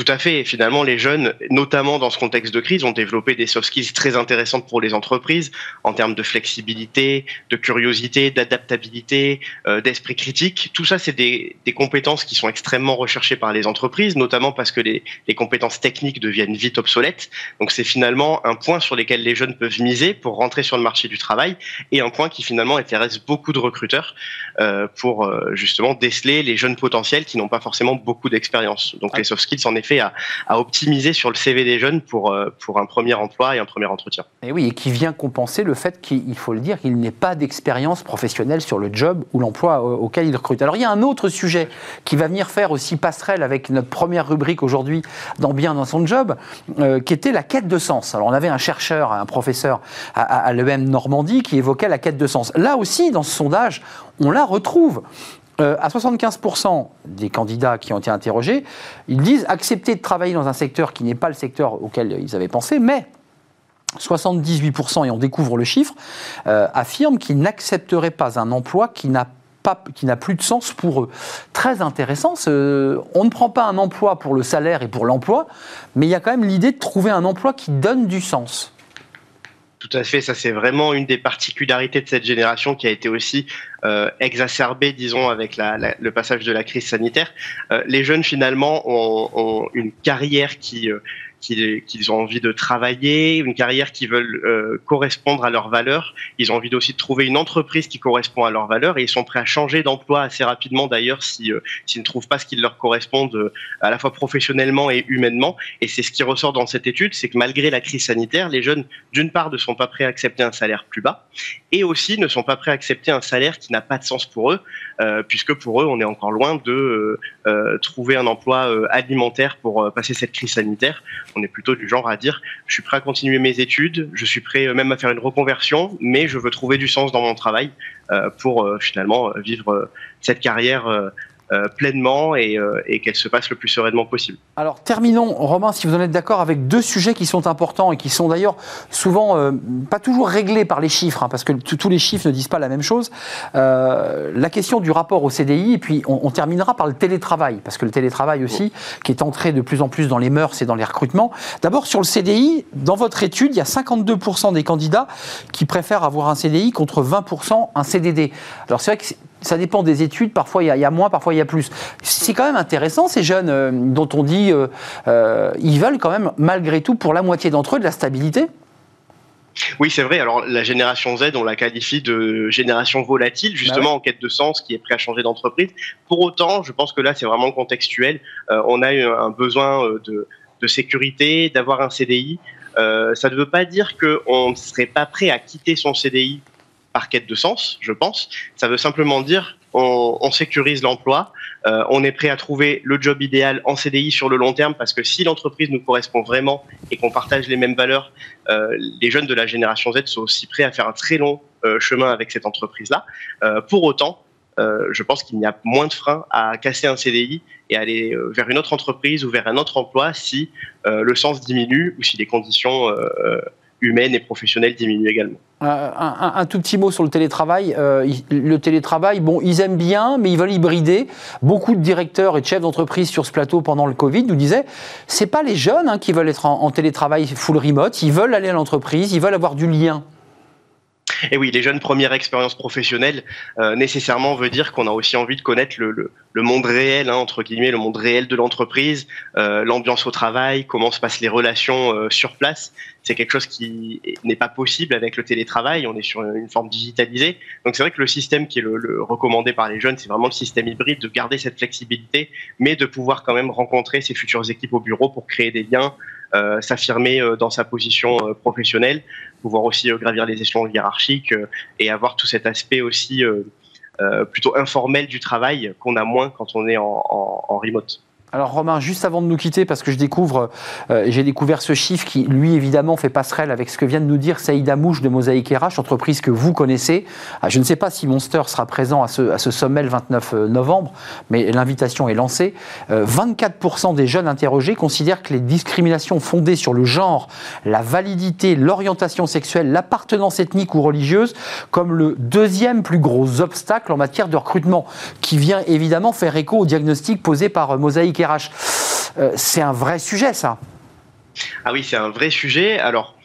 Speaker 12: Tout à fait. Et finalement, les jeunes, notamment dans ce contexte de crise, ont développé des soft skills très intéressantes pour les entreprises en termes de flexibilité, de curiosité, d'adaptabilité, euh, d'esprit critique. Tout ça, c'est des, des, compétences qui sont extrêmement recherchées par les entreprises, notamment parce que les, les compétences techniques deviennent vite obsolètes. Donc, c'est finalement un point sur lequel les jeunes peuvent miser pour rentrer sur le marché du travail et un point qui finalement intéresse beaucoup de recruteurs euh, pour euh, justement déceler les jeunes potentiels qui n'ont pas forcément beaucoup d'expérience. Donc, les soft skills en effet à, optimiser sur le CV des jeunes pour, euh, pour un premier emploi et un premier entretien.
Speaker 1: Et oui, et qui vient compenser le fait qu'il faut le dire, qu'il n'ait pas d'expérience professionnelle sur le job ou l'emploi auquel il recrute. Alors il y a un autre sujet qui va venir faire aussi passerelle avec notre première rubrique aujourd'hui dans Bien dans son job, euh, qui était la quête de sens. Alors on avait un chercheur, un professeur à, à l'EM Normandie qui évoquait la quête de sens. Là aussi, dans ce sondage, on la retrouve. Euh, à 75% des candidats qui ont été interrogés, ils disent accepter de travailler dans un secteur qui n'est pas le secteur auquel ils avaient pensé, mais 78%, et on découvre le chiffre, euh, affirment qu'ils n'accepteraient pas un emploi qui n'a pas, qui n'a plus de sens pour eux. Très intéressant. on ne prend pas un emploi pour le salaire et pour l'emploi, mais il y a quand même l'idée de trouver un emploi qui donne du sens.
Speaker 12: Tout à fait, ça c'est vraiment une des particularités de cette génération qui a été aussi euh, exacerbée, disons, avec le passage de la crise sanitaire. Euh, les jeunes finalement ont, ont une carrière qui qu'ils ont envie de travailler, une carrière qui veulent euh, correspondre à leurs valeurs. Ils ont envie aussi de trouver une entreprise qui correspond à leurs valeurs et ils sont prêts à changer d'emploi assez rapidement d'ailleurs euh, s'ils ne trouvent pas ce qui leur correspond euh, à la fois professionnellement et humainement. Et c'est ce qui ressort dans cette étude, c'est que malgré la crise sanitaire, les jeunes d'une part ne sont pas prêts à accepter un salaire plus bas et aussi ne sont pas prêts à accepter un salaire qui n'a pas de sens pour eux, puisque pour eux on est encore loin de trouver un emploi alimentaire pour passer cette crise sanitaire. On est plutôt du genre à dire je suis prêt à continuer mes études, je suis prêt euh, même à faire une reconversion, mais je veux trouver du sens dans mon travail euh, pour euh, finalement vivre cette carrière pleinement et, et qu'elle se passe le plus sereinement possible.
Speaker 1: Alors terminons, Romain, si vous en êtes d'accord, avec deux sujets qui sont importants et qui sont d'ailleurs souvent pas toujours réglés par les chiffres, hein, parce que tous les chiffres ne disent pas la même chose. la question du rapport au CDI, et puis on, on, terminera par le télétravail, parce que le télétravail aussi, qui est entré de plus en plus dans les mœurs et dans les recrutements. D'abord sur le CDI, dans votre étude, il y a 52% des candidats qui préfèrent avoir un CDI contre 20% un CDD. Alors c'est vrai que ça dépend des études, parfois il y, a, moins, parfois il y a plus. C'est quand même intéressant ces jeunes euh, dont on dit euh, euh, ils veulent quand même malgré tout pour la moitié d'entre eux de la stabilité.
Speaker 12: Oui, c'est vrai. Alors, la génération Z, on la qualifie de génération volatile, justement bah en quête de sens, qui est prêt à changer d'entreprise. Pour autant, je pense que là, c'est vraiment contextuel. on a un besoin de, de sécurité, d'avoir un CDI. Euh, ça ne veut pas dire qu'on ne serait pas prêt à quitter son CDI par quête de sens, je pense. Ça veut simplement dire on, sécurise l'emploi, euh, on est prêt à trouver le job idéal en CDI sur le long terme parce que si l'entreprise nous correspond vraiment et qu'on partage les mêmes valeurs, euh, les jeunes de la génération Z sont aussi prêts à faire un très long euh, chemin avec cette entreprise-là. Pour autant, je pense qu'il y a moins de freins à casser un CDI et aller vers une autre entreprise ou vers un autre emploi si le sens diminue ou si les conditions humaines et professionnelles diminuent également.
Speaker 1: Un, tout petit mot sur le télétravail. le télétravail, bon, ils aiment bien, mais ils veulent hybrider. Beaucoup de directeurs et de chefs d'entreprise sur ce plateau pendant le Covid nous disaient c'est pas les jeunes hein, qui veulent être en télétravail full remote, ils veulent aller à l'entreprise, ils veulent avoir du lien.
Speaker 12: Et oui, les jeunes premières expériences professionnelles, euh, nécessairement veut dire qu'on a aussi envie de connaître le, le, le monde réel, hein, entre guillemets, le monde réel de l'entreprise, euh, l'ambiance au travail, comment se passent les relations euh, sur place. C'est quelque chose qui n'est pas possible avec le télétravail. On est sur une forme digitalisée. Donc c'est vrai que le système qui est le, le recommandé par les jeunes, c'est vraiment le système hybride de garder cette flexibilité, mais de pouvoir quand même rencontrer ses futures équipes au bureau pour créer des liens, s'affirmer euh, dans sa position euh, professionnelle, pouvoir aussi gravir les échelons hiérarchiques et avoir tout cet aspect aussi plutôt informel du travail qu'on a moins quand on est en, en, en remote.
Speaker 1: Alors Romain, juste avant de nous quitter, parce que je découvre, euh, j'ai découvert ce chiffre qui, lui, évidemment, fait passerelle avec ce que vient de nous dire Saïda Mouche de Mosaïque RH, entreprise que vous connaissez. Ah, je ne sais pas si Monster sera présent à ce, sommet le 29 euh, novembre, mais l'invitation est lancée. 24% euh, des jeunes interrogés considèrent que les discriminations fondées sur le genre, la validité, l'orientation sexuelle, l'appartenance ethnique ou religieuse, comme le deuxième plus gros obstacle en matière de recrutement, qui vient évidemment faire écho au diagnostic posé par Mosaïque euh, c'est un vrai sujet, ça.
Speaker 12: Ah oui, c'est un vrai sujet. Alors,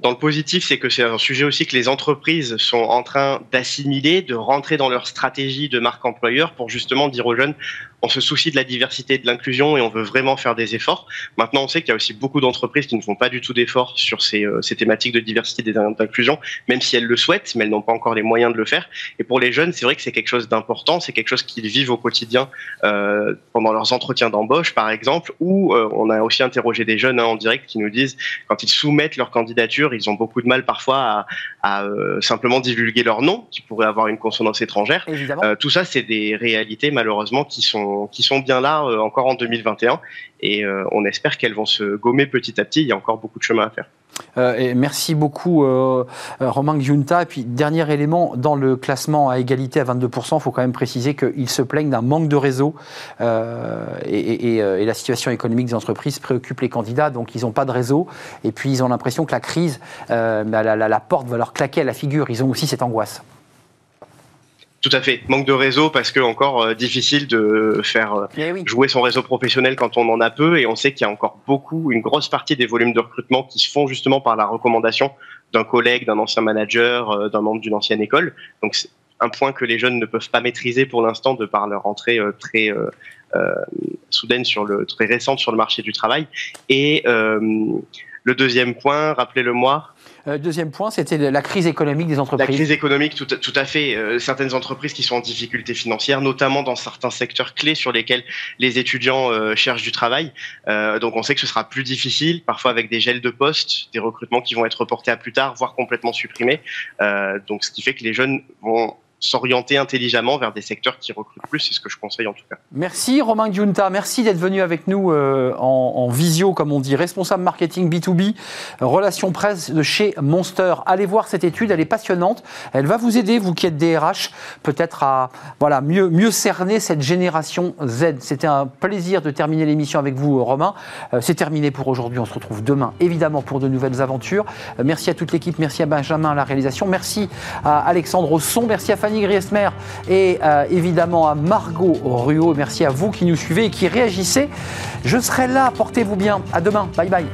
Speaker 12: dans le positif, c'est que c'est un sujet aussi que les entreprises sont en train d'assimiler, de rentrer dans leur stratégie de marque employeur pour justement dire aux jeunes, on se soucie de la diversité et de l'inclusion et on veut vraiment faire des efforts. Maintenant, on sait qu'il y a aussi beaucoup d'entreprises qui ne font pas du tout d'efforts sur ces, euh, ces, thématiques de diversité et d'inclusion, même si elles le souhaitent, mais elles n'ont pas encore les moyens de le faire. Et pour les jeunes, c'est vrai que c'est quelque chose d'important, c'est quelque chose qu'ils vivent au quotidien euh, pendant leurs entretiens d'embauche, par exemple, où euh, on a aussi interrogé des jeunes hein, en direct qui nous disent, quand ils soumettent leur candidature, ils ont beaucoup de mal parfois à, à euh, simplement divulguer leur nom, qui pourrait avoir une consonance étrangère. Euh, tout ça, c'est des réalités malheureusement qui sont qui sont bien là euh, encore en 2021 et euh, on espère qu'elles vont se gommer petit à petit. Il y a encore beaucoup de chemin à faire.
Speaker 1: Euh, merci beaucoup Romain Giunta. Et puis dernier élément, dans le classement à égalité à 22%, il faut quand même préciser qu'ils se plaignent d'un manque de réseau et, la situation économique des entreprises préoccupe les candidats, donc ils n'ont pas de réseau. Et puis ils ont l'impression que la crise, bah, la, la porte va leur claquer à la figure. Ils ont aussi cette angoisse.
Speaker 12: Tout à fait. Manque de réseau parce que encore euh, difficile de faire euh, eh jouer son réseau professionnel quand on en a peu et on sait qu'il y a encore beaucoup, une grosse partie des volumes de recrutement qui se font justement par la recommandation d'un collègue, d'un ancien manager, euh, d'un membre d'une ancienne école. Donc c'est un point que les jeunes ne peuvent pas maîtriser pour l'instant de par leur entrée très soudaine sur le très récente sur le marché du travail. Et le deuxième point, rappelez-le-moi.
Speaker 1: Euh, deuxième point, c'était la crise économique des entreprises.
Speaker 12: La crise économique, tout, tout à fait. Euh, certaines entreprises qui sont en difficulté financière, notamment dans certains secteurs clés sur lesquels les étudiants euh, cherchent du travail. donc on sait que ce sera plus difficile, parfois avec des gels de postes, des recrutements qui vont être reportés à plus tard, voire complètement supprimés. donc ce qui fait que les jeunes vont s'orienter intelligemment vers des secteurs qui recrutent plus, c'est ce que je conseille en tout cas.
Speaker 1: Merci Romain Giunta, merci d'être venu avec nous euh, en, visio, comme on dit, responsable marketing B2B, relations presse de chez Monster. Allez voir cette étude, elle est passionnante, elle va vous aider, vous qui êtes DRH, peut-être à voilà, mieux, mieux cerner cette génération Z. C'était un plaisir de terminer l'émission avec vous Romain. Euh, c'est terminé pour aujourd'hui, on se retrouve demain évidemment pour de nouvelles aventures. Euh, merci à toute l'équipe, merci à Benjamin à la réalisation, merci à Alexandre Son, merci à Fanny Griesmer et euh, évidemment à Margot Ruot. Merci à vous qui nous suivez et qui réagissez. Je serai là, portez-vous bien. À demain. Bye bye.